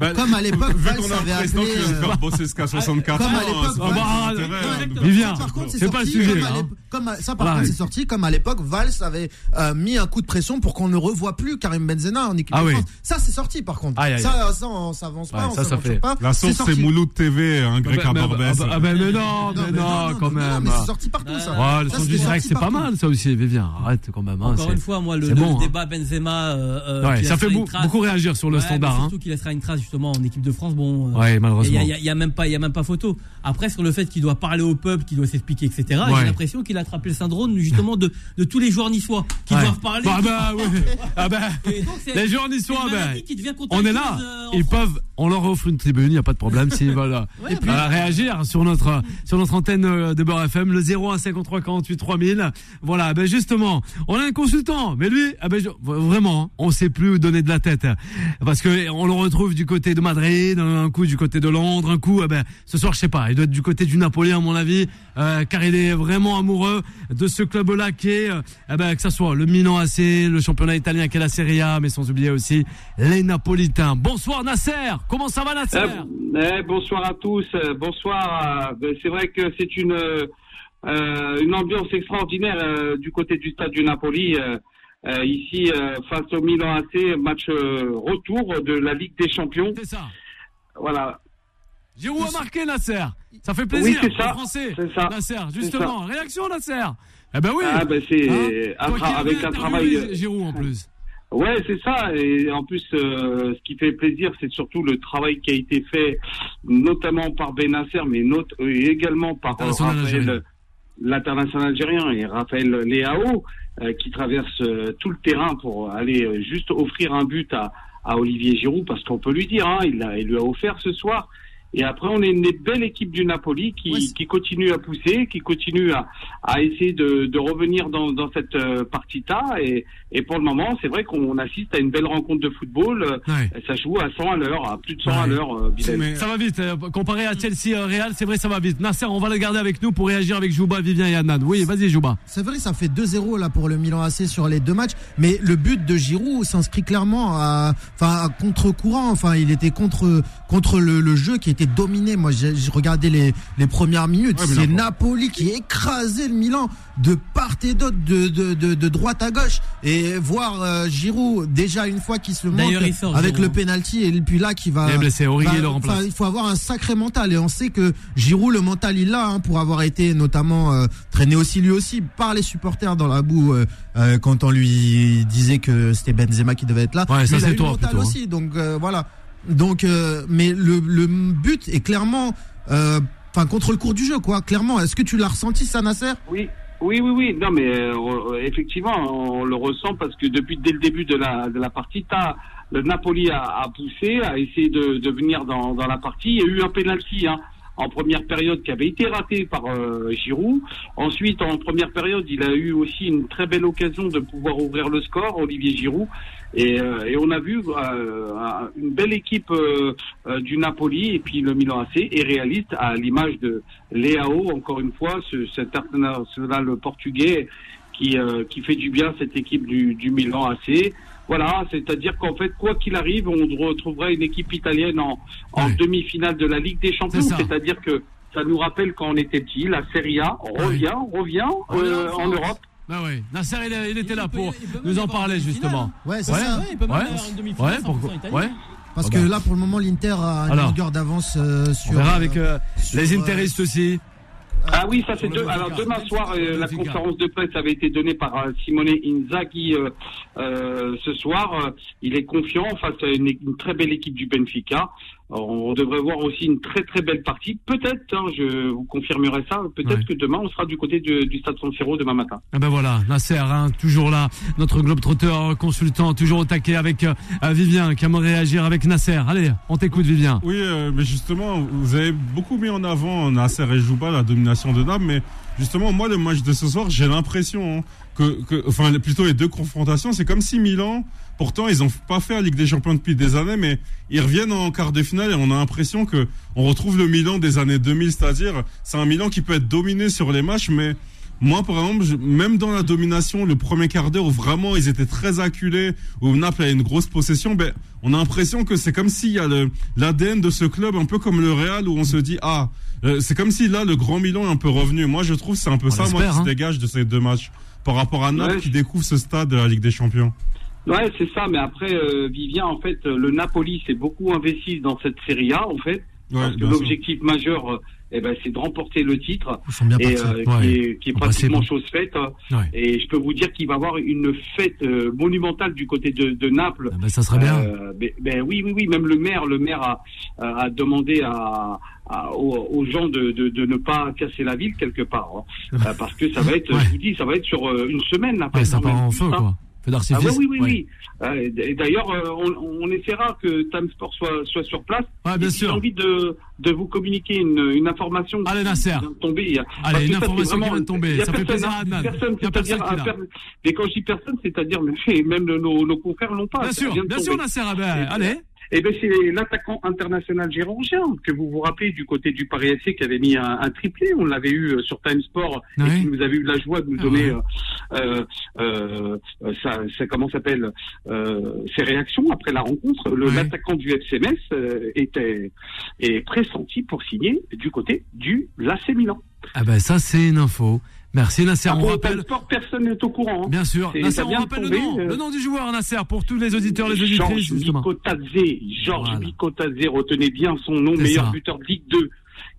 Bah, comme à l'époque, Valls avait appelé. Euh, bosser jusqu'à 64 comme à l'époque, ah, bah, Vivien, c'est pas le sujet. Comme ça, par contre, c'est sorti. Comme à l'époque, Valls avait euh, mis un coup de pression pour qu'on ne revoie plus Karim Benzema en équipe ah de France. Ça, c'est sorti, par contre. Ça, ça, on s'avance pas. Ça, ça fait. La source, c'est Mouloud TV, un grec à Barbès. Ah, mais non, mais non, quand même. Mais c'est sorti partout, ça. Le son du direct, c'est pas mal, ça aussi, Vivien. Arrête quand même. Encore une fois, moi, le hein. débat Benzema ça fait beaucoup réagir sur le standard. Surtout hein. qu'il laissera une trace justement en équipe de France. Bon, euh, ouais, malheureusement. Il y, a même pas, il y a même pas photo. Après sur le fait qu'il doit parler au peuple, qu'il doit s'expliquer, etc. J'ai l'impression qu'il a attrapé le syndrome justement de, de tous les joueurs niçois qui doivent parler. Bah, bah, ah bah, les joueurs niçois, ben, on est là. Euh, Ils peuvent, on leur offre une tribune, il n'y a pas de problème s'ils veulent réagir sur notre sur notre antenne euh, de Beurre FM, le 01 53 48 3000. Voilà, ben justement, on a un consultant, mais lui, ah ben, vraiment, on sait plus où donner de la tête. Parce que on le retrouve du côté de Madrid, un coup du côté de Londres, un coup, eh ben, ce soir, je sais pas, il doit être du côté du Napoli, à mon avis, euh, car il est vraiment amoureux de ce club-là qui est, euh, eh ben, que ça soit le Milan AC, le championnat italien qui est la Serie A, mais sans oublier aussi les Napolitains. Bonsoir Nasser, comment ça va Nasser eh, eh, Bonsoir à tous, euh, bonsoir. Ben, c'est vrai que c'est une, une ambiance extraordinaire du côté du stade du Napoli. ici face au Milan AC, match retour de la Ligue des Champions. C'est ça. Voilà. Giroud a marqué Nasser. Ça fait plaisir. Oui, c'est ça. Français. C'est ça. Nasser, justement. Réaction Nasser. Eh ben oui. Ah ben c'est hein? avec un travail. Giroud en plus. Ouais, c'est ça. Et en plus, euh, ce qui fait plaisir, c'est surtout le travail qui a été fait, notamment par Benasser, mais également par euh, l'international algérien et Raphaël Léao, euh, qui traverse tout le terrain pour aller juste offrir un but à, à Olivier Giroud, parce qu'on peut lui dire, hein, il, a, il lui a offert ce soir et après, on est une belle équipe du Napoli qui, qui continue à pousser, qui continue à, à essayer de, de revenir dans, dans cette euh, partie-là. Et, et pour le moment, c'est vrai qu'on assiste à une belle rencontre de football. Ça joue à 100 à l'heure, à plus de 100 à l'heure. Euh, ça va vite. Euh, comparé à Chelsea Real, c'est vrai, ça va vite. Nasser, on va le garder avec nous pour réagir avec Jouba, Vivien et Annan. Oui, vas-y, Jouba. C'est vrai, ça fait 2-0 là pour le Milan AC sur les deux matchs. Mais le but de Giroud s'inscrit clairement à, enfin, à contre-courant. Enfin, il était contre, contre le, le jeu qui était dominé. Moi, j'ai regardé les, les premières minutes. c'est Napoli qui écrasait le Milan de part et d'autre, de, de, de, droite à gauche. Et voir euh, Giroud déjà une fois qu'il se monte avec le penalty et puis là qui va. Il blessé, Il faut avoir un sacré mental et on sait que Giroud le mental il l'a hein, pour avoir été notamment euh, traîné aussi lui aussi par les supporters dans la boue euh, quand on lui disait que c'était Benzema qui devait être là. Ouais, ça c'est toi mental plutôt, hein. aussi. Donc voilà. Donc, euh, mais le, le, but est clairement, euh, enfin, contre le cours du jeu, quoi. Clairement, est-ce que tu l'as ressenti, ça, Nasser? Oui. Oui, oui, oui. Non, mais euh, effectivement, on le ressent parce que depuis dès le début de la de la partie, as, le Napoli a, a, poussé, a essayé de, de venir dans, dans la partie. Il y a eu un penalty. Hein en première période qui avait été raté par euh, Giroud. Ensuite, en première période, il a eu aussi une très belle occasion de pouvoir ouvrir le score, Olivier Giroud. Et, euh, et on a vu euh, une belle équipe du Napoli et puis le Milan AC est réaliste à l'image de Leao, encore une fois, ce, cet international portugais qui, qui fait du bien cette équipe du, du Milan AC. Voilà, c'est-à-dire qu'en fait, quoi qu'il arrive, on retrouverait une équipe italienne en, en demi-finale de la Ligue des Champions. C'est-à-dire que ça nous rappelle quand on était petit, la Serie A revient, revient euh, en Europe. Bah oui, Nasser il, était là pour nous en parler justement. Ouais, c'est ça. il peut ouais. une demi-finale. Ouais, ouais. Parce que là, pour le moment, l'Inter a une longueur d'avance euh, sur. On verra avec euh, les interistes aussi. Ah oui, ça c'est deux. Alors demain soir, euh, la conférence de presse avait été donnée par euh, Simone Inzaghi euh, ce soir. il est confiant face à une, très belle équipe du Benfica. On devrait voir aussi une très très belle partie. Peut-être, hein, je vous confirmerai ça. Peut-être que demain on sera du côté du Stade San Siro demain matin. Ah ben voilà, Nasser, hein, toujours là, notre globe trotteur consultant, toujours au taquet avec Vivien qui aimerait réagir avec Nasser. Allez, on t'écoute Vivien. Oui, mais justement, vous avez beaucoup mis en avant Nasser et Jouba la domination de Naples, mais justement, moi, le match de ce soir, j'ai l'impression hein, que, enfin, plutôt les deux confrontations, c'est comme si Milan, pourtant, ils n'ont pas fait la Ligue des Champions depuis des années, mais ils reviennent en quart de finale et on a l'impression que on retrouve le Milan des années 2000, c'est-à-dire, c'est un Milan qui peut être dominé sur les matchs, mais moi, par exemple, même dans la domination, le premier quart d'heure où vraiment ils étaient très acculés, où Naples a une grosse possession, ben, on a l'impression que c'est comme s'il y a l'ADN de ce club, un peu comme le Real, où on se dit, ah, euh, c'est comme si là, le Grand Milan est un peu revenu. Moi, je trouve c'est un peu ça, moi, qui se hein. dégage de ces deux matchs, par rapport à Naples qui découvre ce stade de la Ligue des Champions. Ouais, c'est ça, mais après, euh, Vivien, en fait, le Napoli s'est beaucoup investi dans cette Serie A, en fait. parce que l'objectif majeur, eh ben, c'est de remporter le titre et, euh, qui est, pratiquement chose faite. Et je peux vous dire qu'il va y avoir une fête euh, monumentale du côté de, de Naples. Ah ben, ça serait bien. Euh, ben, oui, oui, oui. Même le maire, le maire a, a demandé à, aux, gens de, de, de, ne pas casser la ville quelque part, hein. parce que ça va être, je vous dis, ça va être sur une semaine. Après, ça part en feu, quoi. Ah oui, oui, oui. Euh, d'ailleurs, euh, on, on, essaiera que Time Sport soit, soit sur place. Ouais, bien sûr. J'ai envie de, de vous communiquer une, une information Allez, Nasser. qui vient de tomber. Allez, une information qui vient de tomber. Ça fait plaisir à Personne, c'est-à-dire Mais quand je dis personne, c'est-à-dire même nos, nos confrères l'ont pas. Bien sûr, bien sûr, Nasser. Ah ben, allez. Eh ben, c'est l'attaquant international géorgien que vous vous rappelez du côté du Paris FC qui avait mis un, un triplé. On l'avait eu euh, sur Time Sport et qui nous avait eu la joie de nous ah donner euh, euh, ça, ça, comment s'appelle euh, ses réactions après la rencontre. Le l'attaquant du FCMS euh, était est pressenti pour signer du côté du l'AC Milan. Ah ben ça c'est une info. Merci Nasser, on rappelle. Sport, personne n'est au courant. Hein. Bien sûr. Nasser, on rappelle le nom, le nom du joueur Nasser pour tous les auditeurs, les auditrices. Georges Georges voilà. retenez bien son nom, meilleur buteur de Ligue 2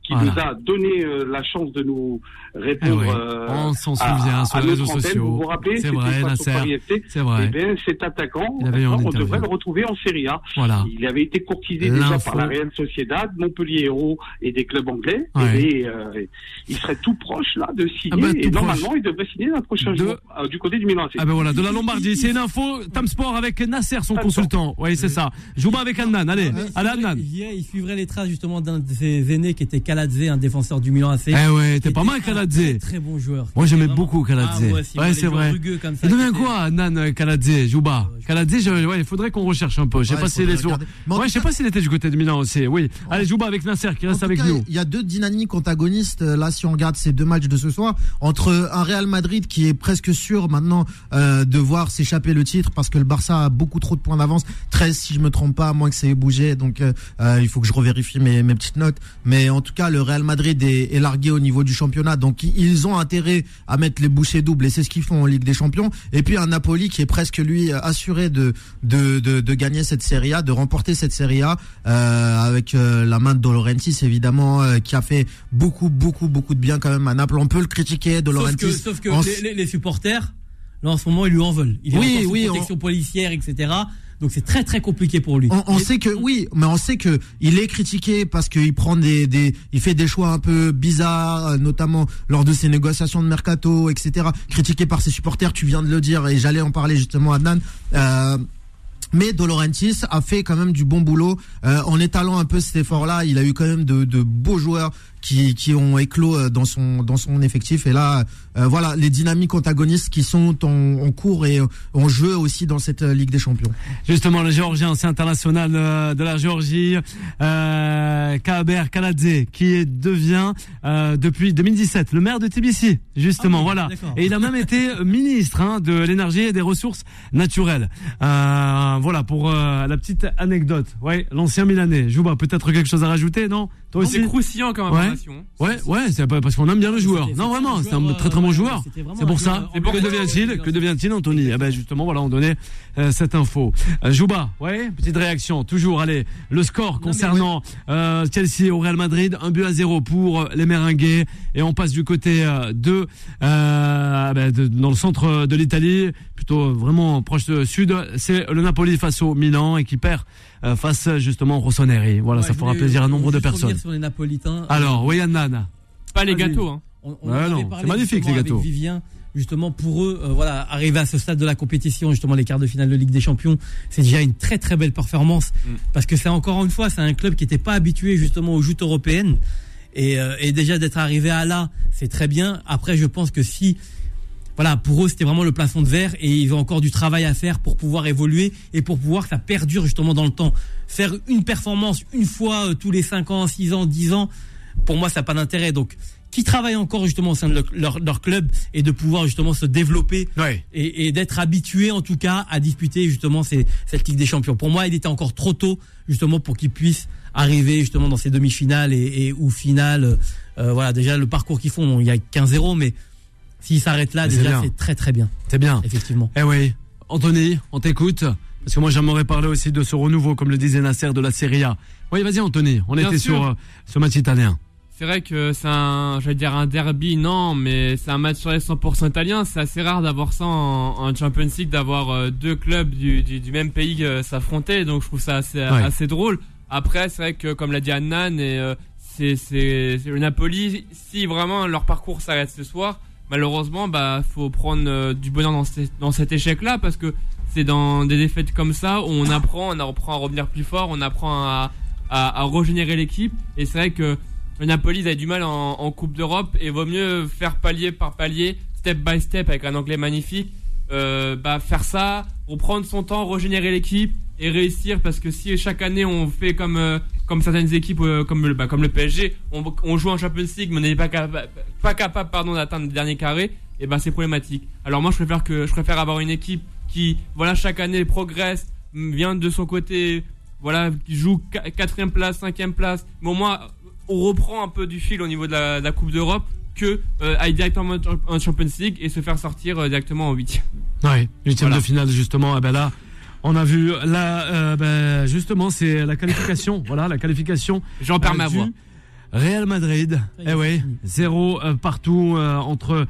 qui nous a donné euh, la chance de nous répondre. Eh euh, on s'en souvient à, sur les réseaux sociaux. Vous vous rappelez C'est vrai, Nasser. C'est vrai. Eh bien, cet attaquant, on devrait le retrouver en Serie A. Voilà. Il avait été courtisé déjà par la Real Sociedad, Montpellier Hérault et des clubs anglais. Et euh, il serait tout proche là de signer. Ah bah, et normalement, il devrait signer un prochain jour du côté du Milan. Ah ben voilà, de la Lombardie. C'est une info. Tam Sport avec Nasser, son consultant. Oui, c'est ça. Joue avec Annan. Allez, allez Annan. Il suivrait les traces justement d'un de ses aînés qui était Kaladze, un défenseur du Milan AC. Eh ouais, t'es pas mal Kaladze. Très bon joueur. Moi j'aimais beaucoup Kaladze. Ah, ouais, c'est vrai. Il devient quoi, Nan Kaladze, Jouba? Kaladze, ouais, il faudrait qu'on recherche un peu. Je sais pas s'il est sur. Ouais, je sais pas s'il était du côté de Milan aussi. Oui. Allez, Jouba avec Nasser qui reste avec nous. Il y a deux dynamiques antagonistes euh, là si on regarde ces deux matchs de ce soir entre un Real Madrid qui est presque sûr maintenant euh, de voir s'échapper le titre parce que le Barça a beaucoup trop de points d'avance, 13 si je me trompe pas, à moins que ça ait bougé. Donc euh, il faut que je revérifie mes, mes petites notes. Mais en tout cas, le Real Madrid est, largué au niveau du championnat. Donc ils ont intérêt à mettre les bouchées doubles et c'est ce qu'ils font en Ligue des Champions. Et puis un Napoli qui est presque lui assuré de de, de, gagner cette Serie A, de remporter cette Serie A euh, avec euh, la main de Dolorentis évidemment euh, qui a fait beaucoup beaucoup beaucoup de bien quand même à Naples. On peut le critiquer De Sauf que, les, supporters là en ce moment ils lui en veulent. Il est oui, oui, protection policière etc. Donc c'est très très compliqué pour lui. On, sait que oui, mais on sait que il est critiqué parce qu'il prend des, il fait des choix un peu bizarres, euh, notamment lors de ses négociations de mercato, etc. Critiqué par ses supporters, tu viens de le dire, et j'allais en parler justement à Dan. Euh, mais Dolorentis a fait quand même du bon boulot euh, en étalant un peu cet effort-là. Il a eu quand même de beaux joueurs qui, qui ont éclos euh, dans son dans son effectif et là euh, voilà les dynamiques antagonistes qui sont en, en, cours et en jeu aussi dans cette euh, Ligue des Champions. Justement le Géorgien ancien international de la Géorgie euh, Kaber Kaladze qui devient euh, depuis 2017 le maire de Tbilissi justement ah voilà et il a même été ministre hein, de l'énergie et des ressources naturelles. Euh, voilà pour la petite anecdote. Ouais, l'ancien Milanais. vois peut-être quelque chose à rajouter, non? Toi aussi. C'est croustillant quand même. Ouais, ouais, c'est parce qu'on aime bien le joueur. Non, vraiment, c'est un très très bon joueur. C'est pour ça. Que devient-il Que devient-il, Anthony? Ah ben justement, voilà, on donnait euh, cette info. Euh, Jouba, ouais, petite réaction. Toujours, allez, le score concernant euh, Chelsea au Real Madrid, un but à zéro pour les Merengues, et on passe du côté de, ben, dans le centre de l'Italie, plutôt vraiment proche de sud. C'est le Napoli face au Milan et qui perd face justement au Rossoneri. Voilà, ça fera plaisir à nombre de personnes. Sur les Napolitains. Alors, oui, Nana. Pas les gâteaux. Hein. c'est magnifique les gâteaux. Vivien, justement pour eux, euh, voilà, arriver à ce stade de la compétition, justement les quarts de finale de Ligue des Champions, c'est déjà une très très belle performance mm. parce que c'est encore une fois, c'est un club qui n'était pas habitué justement aux joutes européennes et, euh, et déjà d'être arrivé à là, c'est très bien. Après, je pense que si voilà, pour eux, c'était vraiment le plafond de verre et ils ont encore du travail à faire pour pouvoir évoluer et pour pouvoir que ça perdure justement dans le temps. Faire une performance une fois euh, tous les 5 ans, 6 ans, 10 ans, pour moi, ça n'a pas d'intérêt. Donc, qui travaillent encore justement au sein de leur, club et de pouvoir justement se développer et, d'être habitués en tout cas à disputer justement cette Ligue des Champions. Pour moi, il était encore trop tôt justement pour qu'ils puissent arriver justement dans ces demi-finales et, ou finales. Euh, voilà, déjà le parcours qu'ils font, il y a 15-0, mais s'ils s'arrêtent là, déjà c'est très très bien. C'est bien. Effectivement. Eh oui. Anthony, on t'écoute. Parce que moi, j'aimerais parler aussi de ce renouveau, comme le disait Nasser, de la Serie A. Oui, vas-y, Anthony. On était sur euh, ce match italien. C'est vrai que c'est un, j'allais dire un derby, non, mais c'est un match sur les 100% italien. C'est assez rare d'avoir ça en, Champions League, d'avoir euh, deux clubs du, du, même pays euh, s'affronter. Donc je trouve ça assez, assez drôle. Après, c'est vrai que comme l'a dit Annan, et euh, c'est, c'est, le Napoli, si vraiment leur parcours s'arrête ce soir, malheureusement, bah faut prendre du bonheur dans, dans cet échec-là parce que c'est dans des défaites comme ça où on apprend, on apprend à revenir plus fort, on apprend à, à, régénérer l'équipe. Et c'est vrai que le Napoli avaient du mal en, Coupe d'Europe et vaut mieux faire palier par palier, step by step avec un anglais magnifique. Euh, bah, faire ça, reprendre son temps, régénérer l'équipe et réussir parce que si chaque année on fait comme euh, comme certaines équipes euh, comme le bah, comme le PSG, on, joue en Champions League mais on n'est pas capable pas capable pardon d'atteindre le dernier carré, et ben c'est problématique. Alors moi je préfère que je préfère avoir une équipe qui voilà chaque année progresse, vient de son côté voilà, qui joue quatrième place, cinquième place, mais au moins on reprend un peu du fil au niveau de la, Coupe d'Europe que aller directement en Champions League et se faire sortir directement en 8 Ouais, huitième de finale justement. Eh ben là, on a vu là, ben, justement, c'est la qualification. voilà, la qualification. J'en perds ma voix. Real Madrid. Eh oui, zéro partout entre euh,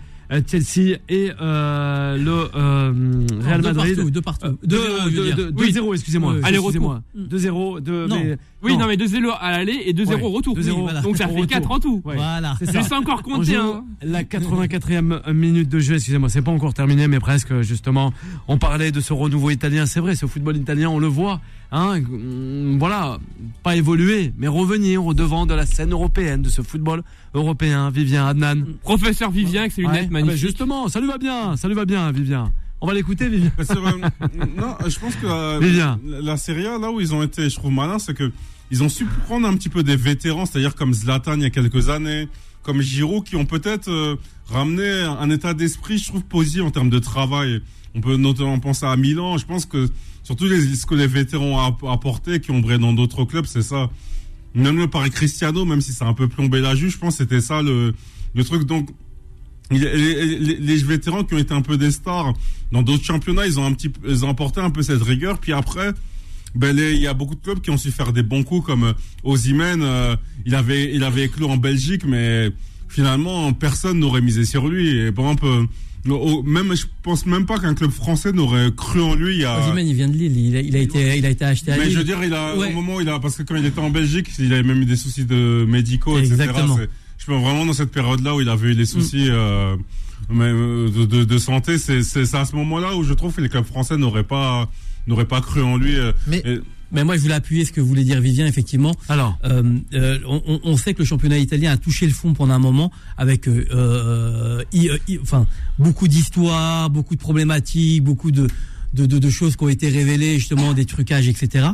Chelsea et euh, le euh, Real Madrid. Partout, deux partout. 2-0, excusez-moi. Allez, excusez-moi. 2-0. De, oui, non, mais 2-0 à l'aller et 2-0 au retour. Donc ça fait 4 en tout. Voilà. C'est ça. encore compté. Hein. La 84e minute de jeu, excusez-moi, c'est pas encore terminé, mais presque, justement. On parlait de ce renouveau italien. C'est vrai, ce football italien, on le voit. Hein, mm, voilà, pas évoluer, mais revenir au devant de la scène européenne, de ce football européen. Vivien, Adnan. Professeur Vivien, avec ses lunettes magnifiques. Ah ben justement, ça lui va bien, ça lui va bien, Vivien. On va l'écouter, Vivien. non, je pense que euh, la, Serie A, là où ils ont été, je trouve malin, c'est que ils ont su prendre un petit peu des vétérans, c'est-à-dire comme Zlatan il y a quelques années, comme Giroud, qui ont peut-être euh, ramené un état d'esprit, je trouve, positif en termes de travail. On peut notamment penser à Milan. Je pense que surtout les, ce que les vétérans ont apporté, qui ont brillé dans d'autres clubs, c'est ça. Même le Paris Cristiano, même si ça a un peu plombé la juge, je pense que c'était ça le, le truc. Donc, les, les, vétérans qui ont été un peu des stars dans d'autres championnats, ils ont un petit, ils ont apporté un peu cette rigueur. Puis après, ben il y a beaucoup de clubs qui ont su faire des bons coups comme euh, Ozymen. Euh, il avait, il avait éclos en Belgique, mais finalement personne n'aurait misé sur lui. Et par exemple, euh, même je pense même pas qu'un club français n'aurait cru en lui. Il, y a... Il vient de Lille. Il a, il a été, il a été acheté à Lille. Mais je veux dire, il a au moment où il a parce que quand il était en Belgique, il avait même eu des soucis de médicaux, Exactement. etc. Je pense vraiment dans cette période-là où il avait eu des soucis. Mm. Euh, de, de, de, santé, c'est à ce moment-là où je trouve que les clubs français n'auraient pas n'auraient pas cru en lui. Mais mais moi, je voulais appuyer ce que voulait dire Vivien, effectivement. Alors, euh, euh, on, on, sait que le championnat italien a touché le fond pendant un moment, avec euh, euh enfin beaucoup d'histoires, beaucoup de problématiques, beaucoup de de, de, de, choses qui ont été révélées, justement des trucages, etc.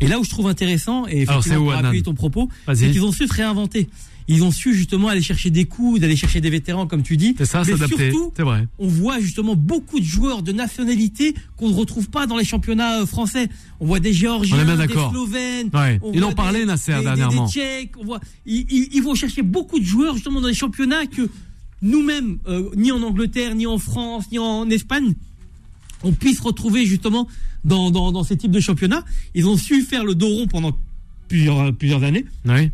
Et là où je trouve intéressant, et effectivement, pour appuyer ton propos, c'est qu'ils ont su se réinventer ils ont su justement aller chercher des coups, d'aller chercher des vétérans, comme tu dis. C'est ça, s'adapter. C'est vrai. On voit justement beaucoup de joueurs de nationalité qu'on ne retrouve pas dans les championnats euh, français. On voit des Géorgiens, des Slovènes. Ouais. Ils en parlait, Nasser, dernièrement. Des, Tchèques. On voit, ils, vont chercher beaucoup de joueurs justement dans les championnats que nous-mêmes, euh, ni en Angleterre, ni en France, ni en Espagne, on puisse retrouver justement dans, dans, dans ces types de championnats. Ils ont su faire le dos rond pendant plusieurs, plusieurs années. Oui.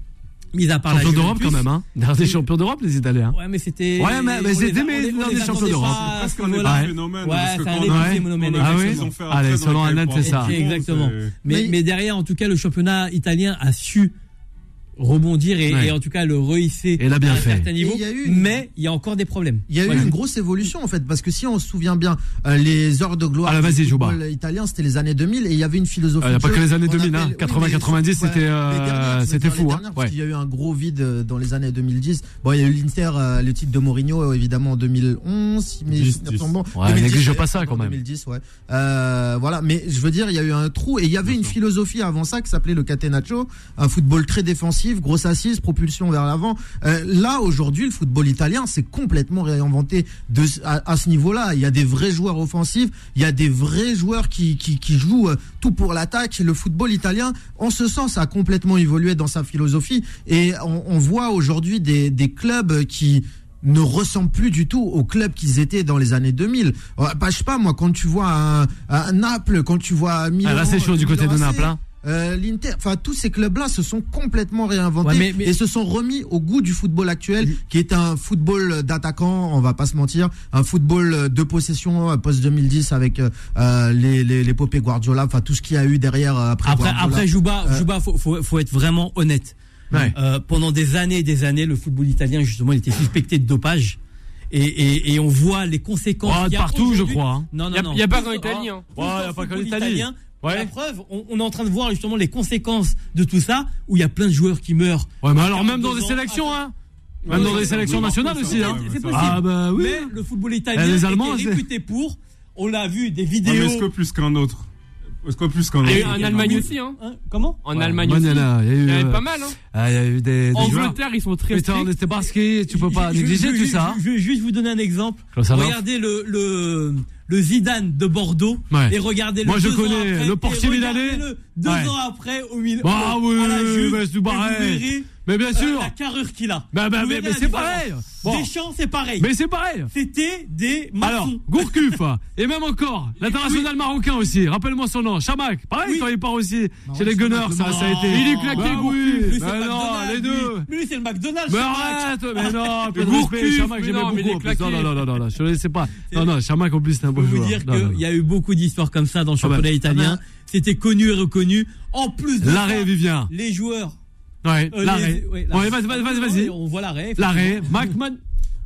Mis à part champions d'Europe quand même, hein. Des champions d'Europe, les Italiens. Ouais, mais c'était. Ouais, mais, mais c'était dans des champions d'Europe. C'est presque un phénomène. Ouais, c'est un phénomène. Ah oui. Allez, selon Annette, c'est ça. Exactement. Mais, mais derrière, en tout cas, le championnat italien a su rebondir et, en tout cas le rehisser et à un certain niveau. mais il y a encore des problèmes. Il y a eu une grosse évolution en fait parce que si on se souvient bien, euh, les heures de gloire ah, du football italien c'était les années 2000 et il y avait une philosophie. Il n'y a pas que les années 2000, 80-90 c'était euh, c'était fou. Hein. Il y a eu un gros vide euh, dans les années 2010. Bon, il y a eu l'Inter, le titre de Mourinho évidemment en 2011, mais 10, 10. Bon, ouais, néglige pas ça quand même. 2010, ouais. voilà, mais je veux dire, il y a eu un trou et il y avait une philosophie avant ça qui s'appelait le catenaccio, un football très défensif grosse assise, propulsion vers l'avant. Euh, là, aujourd'hui, le football italien s'est complètement réinventé de, à, ce niveau-là. Il y a des vrais joueurs offensifs, il y a des vrais joueurs qui, qui, qui jouent euh, tout pour l'attaque. Le football italien, en ce sens, a complètement évolué dans sa philosophie. Et on, on voit aujourd'hui des, des clubs qui ne ressemblent plus du tout aux clubs qu'ils étaient dans les années 2000. Bah, je sais pas, moi, quand tu vois un, Naples, quand tu vois Milan... Ah, là, c'est chaud du côté de Naples, hein. Euh, L'Inter, enfin tous ces clubs-là se sont complètement réinventés et se sont remis au goût du football actuel, qui est un football d'attaquants, on va pas se mentir, un football de possession euh, post 2010 avec euh, les les l'épopée Guardiola, enfin tout ce qu'il y a eu derrière après. Après, après Jouba, Jouba, faut, faut, faut être vraiment honnête. Euh, pendant des années et des années, le football italien justement, il était suspecté de dopage. Et, et, et, on voit les conséquences. Oh, partout, je crois. Hein. Non, non, il n'y a, pas qu'en Italie. Hein. il n'y a pas qu'en Italie. Ouais. La preuve, on, est en train de voir justement les conséquences de tout ça, où il y a plein de joueurs qui meurent. Ouais, mais alors même dans des sélections, hein Même dans des sélections nationales aussi, hein C'est possible. Ah bah oui. Mais le football italien les Allemands, est réputé pour. On l'a vu, des vidéos. Est-ce que plus qu'un autre est-ce que plus qu'un autre En Allemagne aussi, hein. hein Comment En Allemagne aussi. Il y, a eu, pas mal, hein. Ah, il y a eu des. En Angleterre, ils sont très stricts. C'était parce que tu peux pas négliger tout ça. Je vais juste vous donner un exemple. Regardez le, le, le Zidane de Bordeaux et regardez le Moi je connais le Portier Milanais. deux ans après au milieu. Bah oui, à la Juve, du Mais bien sûr. la carrure qu'il a. Bah, bah, mais, mais c'est pareil. Bon. Deschamps, c'est pareil. Mais c'est pareil. C'était des maçons. Alors, Gourcuff, et même encore, l'international marocain aussi, rappelle-moi son nom, Chamac. Pareil, quand il part aussi chez les Gunners, ça, ça a été. Il est claqué, bah, oui. Lui, bah non, les deux. Lui, lui c'est le McDonald's. Mais arrête, mais non, respect, Chamac, j'aimais beaucoup. Non, non, non, non, non, je ne sais pas. Non, non, Chamac, en plus, c'est un beau joueur. Je peux vous dire qu'il y a eu beaucoup d'histoires comme ça dans le championnat italien. C'était connu et reconnu. En plus de L'arrêt, Vivien. Les joueurs. Ouais, l'arrêt. Ouais, vas-y, vas-y, vas-y. On voit l'arrêt. L'arrêt. McMahon.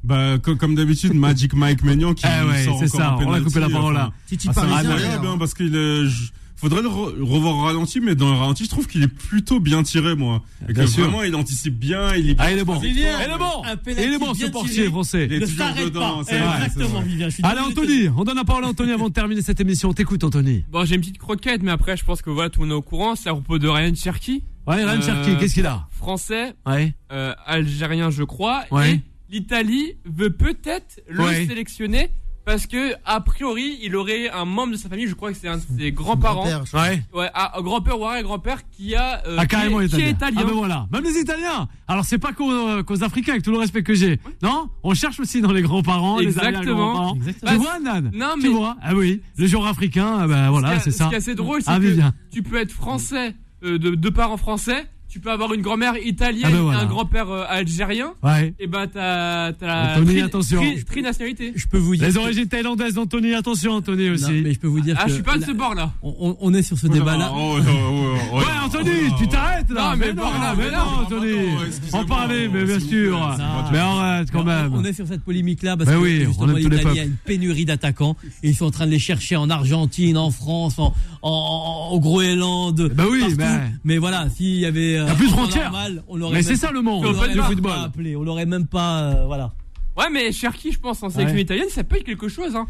Bah, comme d'habitude, Magic Mike Maignan qui ah ouais, sort c'est ça, on a coupé la parole là. Titi ah, très bien parce qu'il faudrait le revoir au ralenti, mais dans le ralenti, je trouve qu'il est plutôt bien tiré, moi. Et que vraiment, il anticipe bien, il est Ah, il est bon. Il est bon. Il est bon, ce portier français. Il est toujours dedans. Exactement, Vivien. Allez, Anthony, on donne la parole à Anthony avant de terminer cette émission. T'écoutes, Anthony. Bon, j'ai une petite croquette, mais après, je pense que voilà, tout le monde est au courant. C'est à propos de Ryan Cherky. Ouais, Ryan Cherky, qu'est-ce qu'il a? Français. Ouais. Algérien, je crois. Ouais l'Italie veut peut-être le sélectionner parce que a priori il aurait un membre de sa famille, je crois que c'est un de ses grands-parents, ouais, ouais, un grand-père ou un grand-père qui a euh, ah, carrément qui, italien. Qui est italien. Ah ben voilà, même les Italiens. Alors c'est pas qu'aux Africains, avec tout le respect que j'ai, non? On cherche aussi dans les grands-parents, les grands-parents. Tu vois Nan? Non mais tu vois? Ah oui, le genre africain, ben voilà, c'est ça. Ce qui est assez drôle, c'est que tu peux être français euh, de, de parents français tu peux avoir une grand-mère italienne ah ben et un grand-père euh, algérien. Ouais. Et ben t'as t'as Anthony, attention. Tri, nationalité. Je peux vous dire. Les origines thaïlandaises d'Anthony, attention Anthony aussi. Non, mais je peux vous dire. Ah, que je suis pas de ce bord là. On, on est sur ce débat là. Oh, oh, oh, ouais, Anthony, tu t'arrêtes là. Non, mais, non, mais non, Anthony. En parler, mais bien sûr. Mais arrête quand même. On est sur cette polémique là parce que justement l'Italie a une pénurie d'attaquants et ils sont en train de les chercher en Argentine, en France, en au Groenland. Bah oui, mais voilà, s'il y avait. Il y a plus de frontières mais c'est ça le monde du football. on l'aurait même pas, euh, voilà. Ouais, mais Cherki, je pense, en sélection italienne, ça peut être quelque chose. Hein.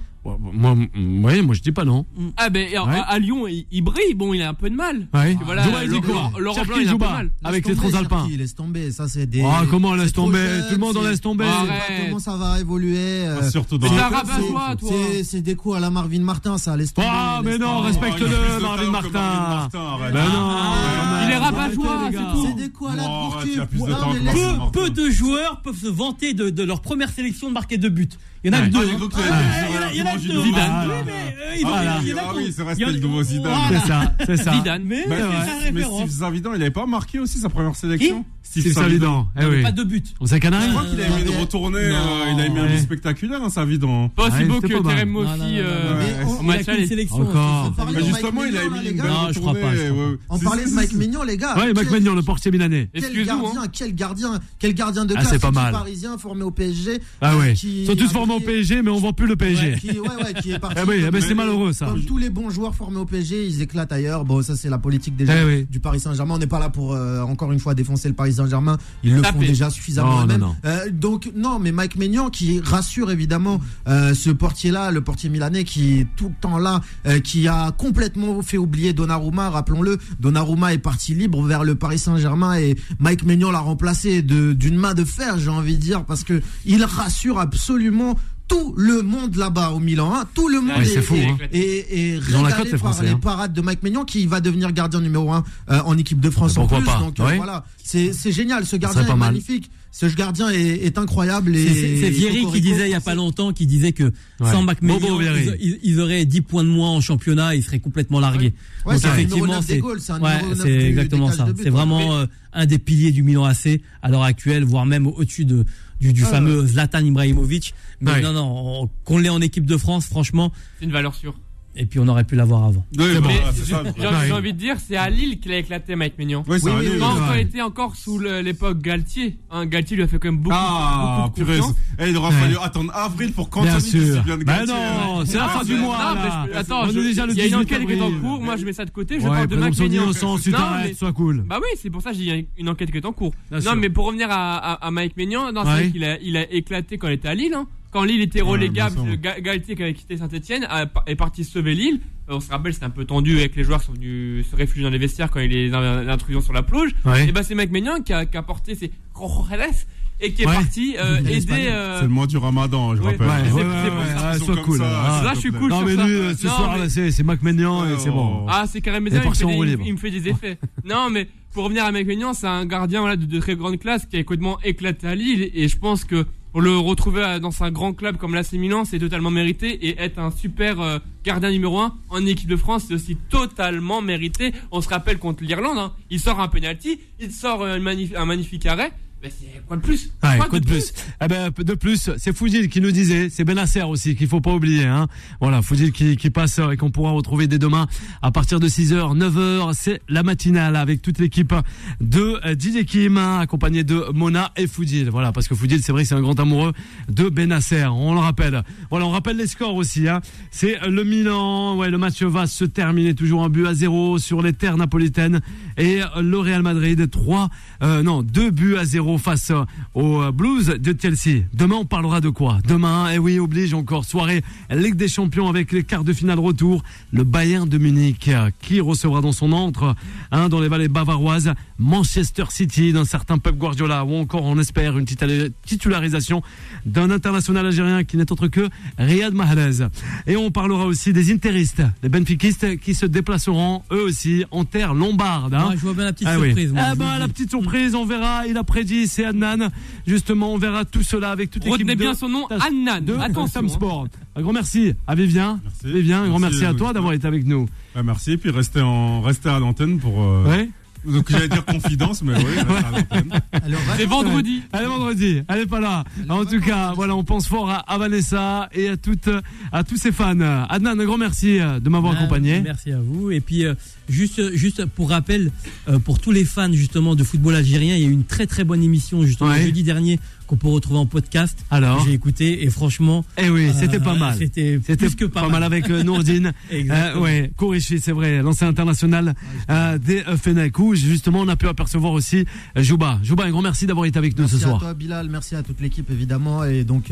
Moi, ouais, moi je dis pas non. Ah ben à, Lyon, il, brille. Bon, il a un peu de mal. Ouais. Voilà, Laurent Blanc, il a un peu de mal. Avec les transalpins. Il laisse tomber. Ça c'est des. Ah comment laisse tomber? Tout le monde en laisse tomber. Comment ça va évoluer euh, Surtout dans. C'est des coups à la Marvin Martin, ça laisse tomber. Ah mais non, respecte-le, Marvin Martin. Ben non. Il est rabat-joie, c'est tout. C'est des coups à la Peu de joueurs peuvent se vanter de leur première sélection de marquer deux buts. Il y en a deux. Il y en a deux. Zidane. Ah oui, c'est resté le nouveau Zidane. C'est ça, c'est ça. Zidane. Mais Steve Zavidan, il n'avait pas marqué aussi sa première sélection Steve Zavidan. Eh pas de but. On sait Canaries. Je crois qu'il a aimé de retourner. Il a aimé un but spectaculaire, Zavidan. Pas aussi beau que Terem Mossi en match aller. Encore. Justement, il a aimé une belle je crois pas. On parlait de Mike Mignon, les gars. Oui, Mike Mignon, le portier milanais. Quel gardien, quel gardien, quel gardien de classe. C'est pas mal. Parisien formé au PSG. Ah ouais. Ils sont tous formés au PSG, mais on voit plus le PSG. Ouais, qui, ouais, ouais, qui est parti. Eh oui, eh c'est malheureux ça. Comme tous les bons joueurs formés au PSG, ils éclatent ailleurs. Bon, ça c'est la politique déjà eh du Paris Saint-Germain. On n'est pas là pour euh, encore une fois défoncer le Paris Saint-Germain. Ils le font déjà suffisamment. Euh, donc non, mais Mike Maignan qui rassure évidemment euh, ce portier-là, le portier milanais qui est tout le temps là, euh, qui a complètement fait oublier Donnarumma. Rappelons-le, Donnarumma est parti libre vers le Paris Saint-Germain et Mike Maignan l'a remplacé d'une main de fer, j'ai envie de dire, parce que il rassure absolument tout le monde là-bas au Milan, hein, tout le monde est, fou, hein. et, et régalé par les hein. parades de Mike Maignan qui va devenir gardien numéro 1 euh, en équipe de France en plus. Pas. Donc euh, voilà, c'est génial, ce gardien est magnifique. Ce gardien est, est incroyable. C'est Vieri qui disait il y a pas longtemps, qui disait que sans Mike Maignan, ils, ils, auraient 10 points de moins en championnat, ils seraient complètement largués. Ouais, Donc effectivement, c'est ouais, exactement ça. C'est vraiment euh, un des piliers du Milan AC à l'heure actuelle, voire même au-dessus de du, du ah. fameux Zlatan Ibrahimovic. Mais non, non, qu'on l'ait en équipe de France, franchement. C'est une valeur sûre. Et puis on aurait pu l'avoir avant. Oui, bon, J'ai envie de dire, c'est à Lille qu'il a éclaté Mike Mignon. Oui, oui, oui, quand, il était encore sous l'époque Galtier. Hein, Galtier lui a fait quand même beaucoup, ah, beaucoup de confiance. Eh, il aura fallu attendre avril pour qu'Anthony se bien de Galtier. non, c'est la fin du mois. Non, mais attends, il y a une enquête qui est en cours. Moi, je mets ça de côté. Je parle de Mike Mignon. Sois cool. Bah oui, c'est pour ça que j'ai une enquête qui est en cours. Non, mais pour revenir à Mike Mignon, c'est vrai qu'il a éclaté quand il était à Lille. Quand Lille était relégable, Galtier qui avait quitté Saint-Etienne est parti sauver Lille. On se rappelle, c'était un peu tendu avec les joueurs qui sont venus se réfugier dans les vestiaires quand il y a l'intrusion sur la pelouse. Et bah c'est Mike Maignan qui a, qui a porté ses et qui est parti euh, aider. Euh... C'est le mois du Ramadan, je ouais, rappelle. Ouais, ouais, ouais, sois cool. là, là je suis cool. Non, mais ça. lui, ce non, soir, mais... c'est Mac Maignan et c'est bon. Ah, c'est carrément il, il, me fait des effets. non, mais pour revenir à Maignan, c'est un gardien voilà, de, très grande classe qui a complètement éclaté à Lille. Et je pense que le retrouver dans un grand club comme l'AC Milan, c'est totalement mérité. Et être un super euh, gardien numéro 1 en équipe de France, c'est aussi totalement mérité. On se rappelle contre l'Irlande, hein. il sort un penalty, il sort un magnifique arrêt quoi de plus? Quoi, de, plus, Eh ben, de plus, c'est Foudil qui nous disait, c'est Benasser aussi qu'il faut pas oublier. Hein. Voilà, Foudil qui, qui passe et qu'on pourra retrouver dès demain à partir de 6h, 9h. C'est la matinale avec toute l'équipe de euh, Didier Kim, hein, accompagné de Mona et Foudil. Voilà, parce que Foudil, c'est vrai, c'est un grand amoureux de Benasser. On le rappelle. Voilà, on rappelle les scores aussi. Hein. C'est le Milan. Ouais, le match va se terminer toujours un but à zéro sur les terres napolitaines et le Real Madrid 3, euh, non, 2 buts à 0 face aux euh, Blues de Chelsea. Demain, on parlera de quoi? Demain, eh oui, oblige encore, soirée Ligue des Champions avec les quarts de finale retour. Le Bayern de Munich qui recevra dans son entre, hein, dans les vallées bavaroises, Manchester City d'un certain Pep Guardiola ou encore on espère une titularisation d'un international algérien qui n'est autre que Riyad Mahrez. Et on parlera aussi des interistes, les benfiquistes qui se déplaceront eux aussi en terre lombarde. Hein. je vois bien la petite ah surprise. Ah ben, la petite surprise, on verra. Il a prédit, c'est Adnan. Justement, on verra tout cela avec toute l'équipe. Retenez bien son nom, Adnan. De Attention. Sport. Un grand merci à Vivien. Merci. Vivien, un grand merci, à toi d'avoir été avec nous. Bah, merci. Et puis restez, en, restez à l'antenne pour. Euh, ouais. Donc j'allais dire confidence, mais oui, c'est vendredi. Allez vendredi. Elle est pas là. en tout cas, voilà, on pense fort à, Vanessa et à toutes, à tous ses fans. Adnan, un grand merci euh, de m'avoir accompagné. Merci à vous. Et puis euh, juste, juste pour rappel, euh, pour tous les fans justement de football algérien, il y a eu une très très bonne émission justement jeudi dernier qu'on peut retrouver en podcast. Alors, j'ai écouté et franchement, eh oui, c'était pas mal. C'était plus que pas, mal. avec Nourdine. euh, ouais, Kourichi, c'est vrai, l'ancien international euh, des Fenech où justement on a pu apercevoir aussi Jouba. Jouba, un grand merci d'avoir été avec nous ce soir. Merci à toi Bilal, merci à toute l'équipe évidemment et donc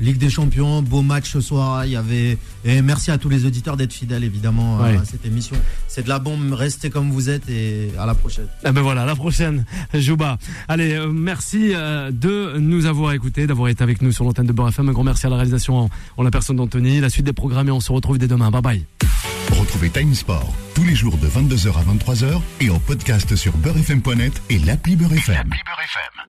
Ligue des Champions, beau match ce soir. Il y avait et merci à tous les auditeurs d'être fidèles évidemment à cette émission. C'est de la bombe. Restez comme vous êtes et à la prochaine. Eh ben voilà, à la prochaine, Jouba. Allez, euh, merci euh, de nous avoir écoutés, d'avoir été avec nous sur l'antenne de Beurre FM. Un grand merci à la réalisation en, la personne d'Anthony. La suite des programmes et on se retrouve dès demain. Bye bye. Retrouvez Time Sport tous les jours de 22h à 23h et en podcast sur beurrefm.net et l'appli Beurre FM.